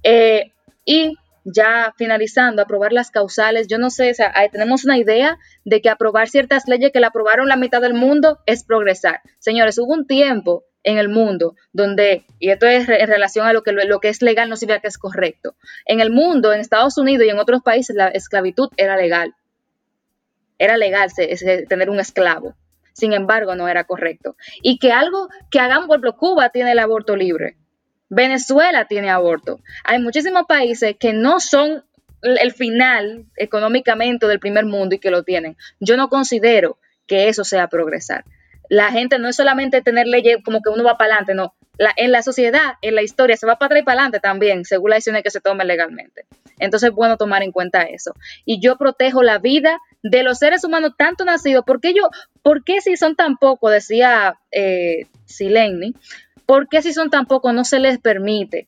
S3: Eh, y ya finalizando, aprobar las causales, yo no sé, o sea, tenemos una idea de que aprobar ciertas leyes que la aprobaron la mitad del mundo es progresar. Señores, hubo un tiempo en el mundo donde, y esto es en relación a lo que, lo que es legal, no significa que es correcto. En el mundo, en Estados Unidos y en otros países, la esclavitud era legal. Era legal tener un esclavo. Sin embargo, no era correcto. Y que algo que hagamos, por ejemplo, Cuba tiene el aborto libre. Venezuela tiene aborto. Hay muchísimos países que no son el final económicamente del primer mundo y que lo tienen. Yo no considero que eso sea progresar. La gente no es solamente tener leyes como que uno va para adelante, no. en la sociedad, en la historia, se va para atrás y para adelante también, según las decisiones que se tomen legalmente. Entonces es bueno tomar en cuenta eso. Y yo protejo la vida de los seres humanos tanto nacidos. ¿Por qué yo, por qué si son tan pocos, decía eh, Sileni, ¿Por qué si son tan pocos no se les permite?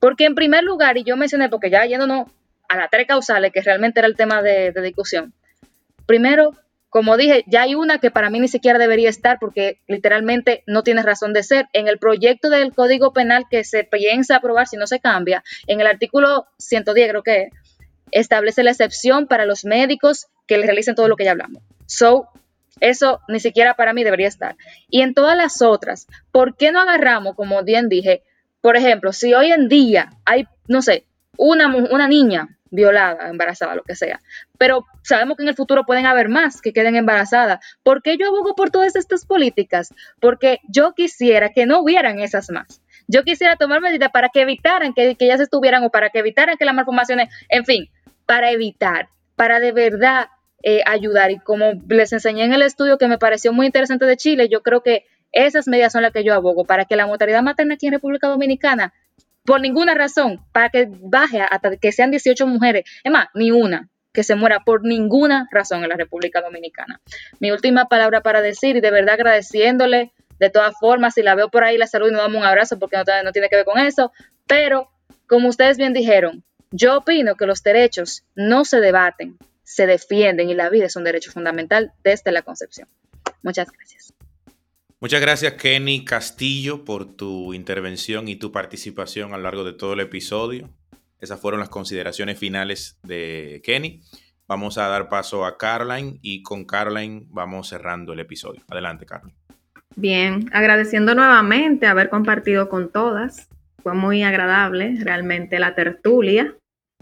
S3: Porque en primer lugar, y yo mencioné, porque ya yéndonos a las tres causales, que realmente era el tema de, discusión. Primero, como dije, ya hay una que para mí ni siquiera debería estar porque literalmente no tiene razón de ser. En el proyecto del Código Penal que se piensa aprobar si no se cambia, en el artículo 110 creo que establece la excepción para los médicos que le realicen todo lo que ya hablamos. So, eso ni siquiera para mí debería estar. Y en todas las otras, ¿por qué no agarramos, como bien dije, por ejemplo, si hoy en día hay, no sé, una, una niña violada, embarazada, lo que sea, pero sabemos que en el futuro pueden haber más que queden embarazadas, ¿por qué yo abogo por todas estas políticas? Porque yo quisiera que no hubieran esas más. Yo quisiera tomar medidas para que evitaran que, que ellas estuvieran o para que evitaran que las malformaciones, en fin, para evitar, para de verdad eh, ayudar. Y como les enseñé en el estudio que me pareció muy interesante de Chile, yo creo que esas medidas son las que yo abogo para que la mortalidad materna aquí en República Dominicana, por ninguna razón, para que baje hasta que sean 18 mujeres, es más, ni una que se muera por ninguna razón en la República Dominicana. Mi última palabra para decir, y de verdad agradeciéndole, de todas formas, si la veo por ahí, la salud y nos damos un abrazo porque no, no tiene que ver con eso, pero como ustedes bien dijeron, yo opino que los derechos no se debaten, se defienden y la vida es un derecho fundamental desde la concepción. Muchas gracias.
S1: Muchas gracias Kenny Castillo por tu intervención y tu participación a lo largo de todo el episodio. Esas fueron las consideraciones finales de Kenny. Vamos a dar paso a Caroline y con Caroline vamos cerrando el episodio. Adelante, Caroline.
S5: Bien, agradeciendo nuevamente haber compartido con todas. Fue muy agradable realmente la tertulia.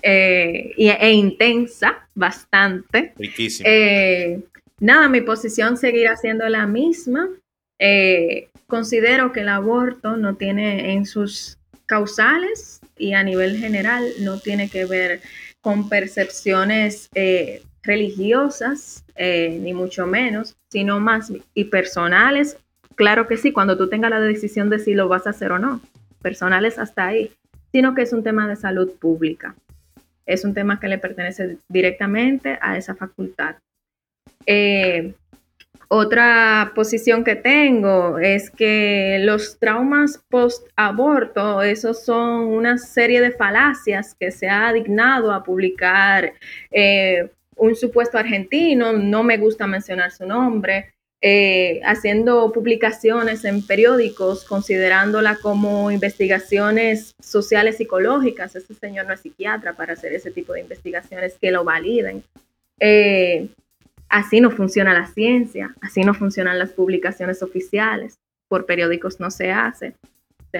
S5: Eh, e intensa, bastante. Eh, nada, mi posición seguirá siendo la misma. Eh, considero que el aborto no tiene en sus causales y a nivel general no tiene que ver con percepciones religiosas, ni mucho menos, sino más y personales. Claro que sí, cuando tú tengas la decisión de si lo vas a hacer o no, personales hasta ahí, sino que es un tema de salud pública es un tema que le pertenece directamente a esa facultad. Eh, otra posición que tengo es que los traumas post-aborto, esos son una serie de falacias que se ha dignado a publicar eh, un supuesto argentino, no me gusta mencionar su nombre, eh, haciendo publicaciones en periódicos, considerándola como investigaciones sociales psicológicas. Este señor no es psiquiatra para hacer ese tipo de investigaciones que lo validen. Eh, así no funciona la ciencia, así no funcionan las publicaciones oficiales. Por periódicos no se hace. O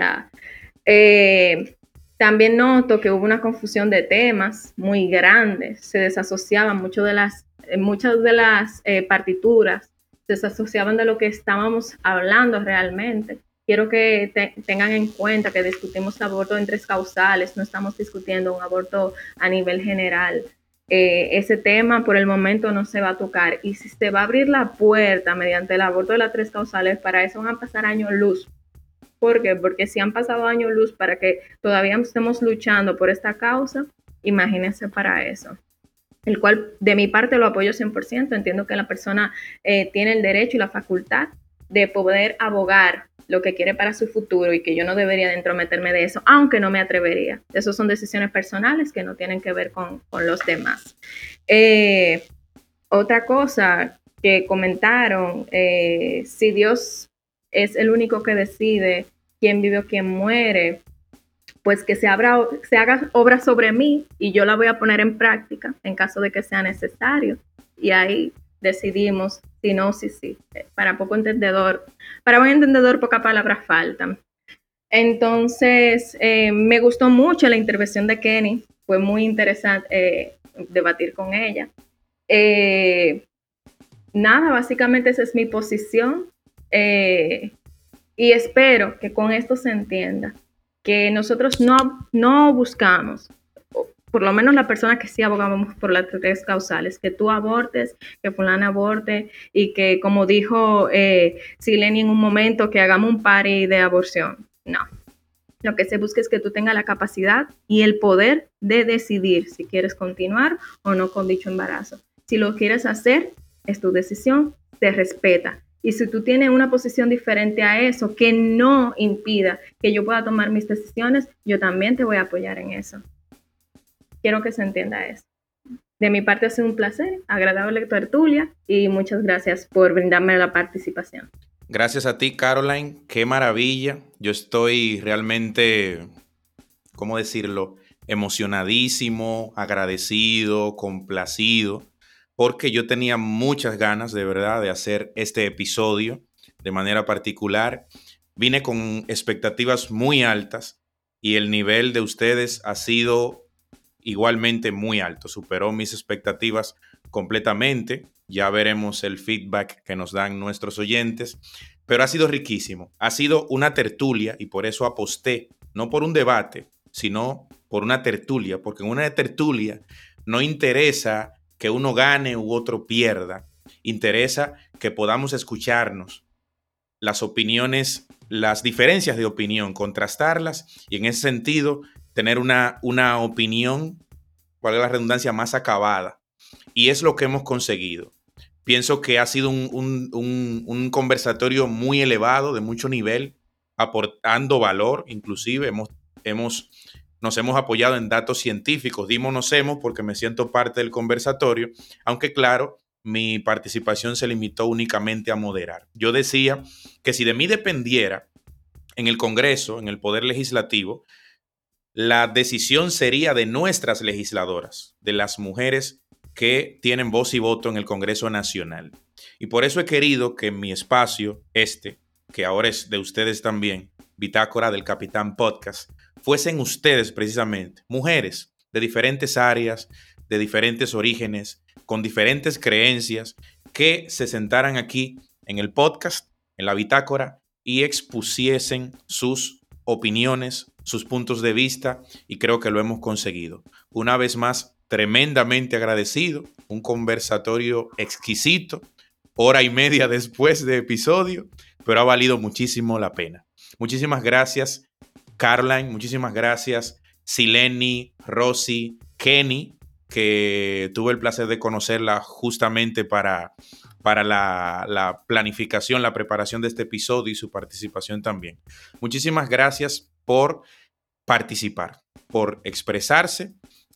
S5: eh, También noto que hubo una confusión de temas muy grandes, se desasociaban mucho de las, muchas de las partituras, desasociaban de lo que estábamos hablando realmente. Quiero que tengan en cuenta que discutimos aborto en tres causales, no estamos discutiendo un aborto a nivel general. Eh, ese tema por el momento no se va a tocar. Y si se va a abrir la puerta mediante el aborto de las tres causales, para eso van a pasar años luz. ¿Por qué? Porque si han pasado años luz para que todavía estemos luchando por esta causa, imagínense para eso. El cual de mi parte lo apoyo 100%. Entiendo que la persona eh, tiene el derecho y la facultad de poder abogar lo que quiere para su futuro y que yo no debería de entrometerme de eso, aunque no me atrevería. Esas son decisiones personales que no tienen que ver con, los demás. Eh, otra cosa que comentaron, eh, si Dios es el único que decide quién vive o quién muere, pues que se, haga obra sobre mí y yo la voy a poner en práctica en caso de que sea necesario. Y ahí decidimos si no, si sí. Para poco entendedor, para un entendedor poca palabras faltan. Entonces, eh, me gustó mucho la intervención de Kenny, fue muy interesante eh, debatir con ella. Eh, nada, básicamente esa es mi posición. Eh, y espero que con esto se entienda que nosotros no, no buscamos, por lo menos la persona que sí abogamos por las tres causales, que tú abortes, que fulana aborte y que, como dijo eh, Sileni en un momento, que hagamos un party de aborción. No. Lo que se busca es que tú tengas la capacidad y el poder de decidir si quieres continuar o no con dicho embarazo. Si lo quieres hacer, es tu decisión, te respeta. Y si tú tienes una posición diferente a eso, que no impida que yo pueda tomar mis decisiones, yo también te voy a apoyar en eso. Quiero que se entienda eso. De mi parte ha sido un placer, agradable tertulia y muchas gracias por brindarme la participación.
S1: Gracias a ti, Caroline. Qué maravilla. Yo estoy realmente, ¿cómo decirlo? Emocionadísimo, agradecido, complacido porque yo tenía muchas ganas de verdad de hacer este episodio de manera particular. Vine con expectativas muy altas y el nivel de ustedes ha sido igualmente muy alto, superó mis expectativas completamente. Ya veremos el feedback que nos dan nuestros oyentes, pero ha sido riquísimo. Ha sido una tertulia y por eso aposté, no por un debate, sino por una tertulia, porque en una tertulia no interesa que uno gane u otro pierda. Interesa que podamos escucharnos, las opiniones, las diferencias de opinión, contrastarlas y en ese sentido tener una, una opinión, cuál es la redundancia, más acabada. Y es lo que hemos conseguido. Pienso que ha sido un, un conversatorio muy elevado, de mucho nivel, aportando valor, inclusive hemos, hemos nos hemos apoyado en datos científicos. Dimos hemos porque me siento parte del conversatorio, aunque claro, mi participación se limitó únicamente a moderar. Yo decía que si de mí dependiera en el Congreso, en el Poder Legislativo, la decisión sería de nuestras legisladoras, de las mujeres que tienen voz y voto en el Congreso Nacional. Y por eso he querido que mi espacio, este, que ahora es de ustedes también, Bitácora del Capitán Podcast, fuesen ustedes precisamente, mujeres de diferentes áreas, de diferentes orígenes, con diferentes creencias, que se sentaran aquí en el podcast, en la bitácora, y expusiesen sus opiniones, sus puntos de vista, y creo que lo hemos conseguido. Una vez más, tremendamente agradecido, un conversatorio exquisito, hora y media después de episodio, pero ha valido muchísimo la pena. Muchísimas gracias Caroline, muchísimas gracias. Sileni, Rosy, Kenny, que tuve el placer de conocerla justamente para, para la, la, planificación, la preparación de este episodio y su participación también. Muchísimas gracias por participar, por expresarse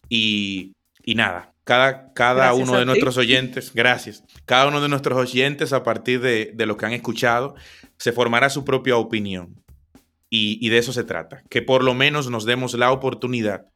S1: y, y nada, cada, cada uno de nuestros oyentes, gracias, cada uno de nuestros oyentes a partir de, de lo que han escuchado, se formará su propia opinión. Y, de eso se trata, que por lo menos nos demos la oportunidad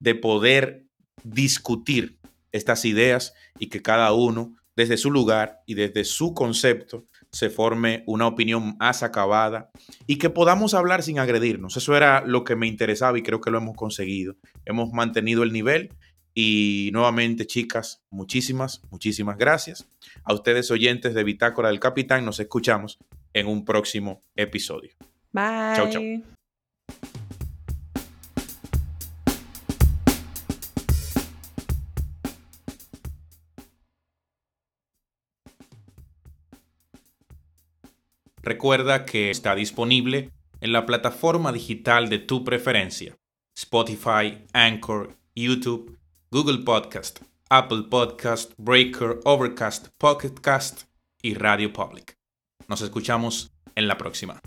S1: de poder discutir estas ideas y que cada uno desde su lugar y desde su concepto se forme una opinión más acabada y que podamos hablar sin agredirnos. Eso era lo que me interesaba y creo que lo hemos conseguido. Hemos mantenido el nivel y nuevamente, chicas, muchísimas, muchísimas gracias. A ustedes oyentes de Bitácora del Capitán, nos escuchamos en un próximo episodio.
S2: Bye.
S1: Recuerda que está disponible en la plataforma digital de tu preferencia. Spotify, Anchor, YouTube, Google Podcast, Apple Podcast, Breaker, Overcast, Pocket Cast y Radio Public. Nos escuchamos en la próxima.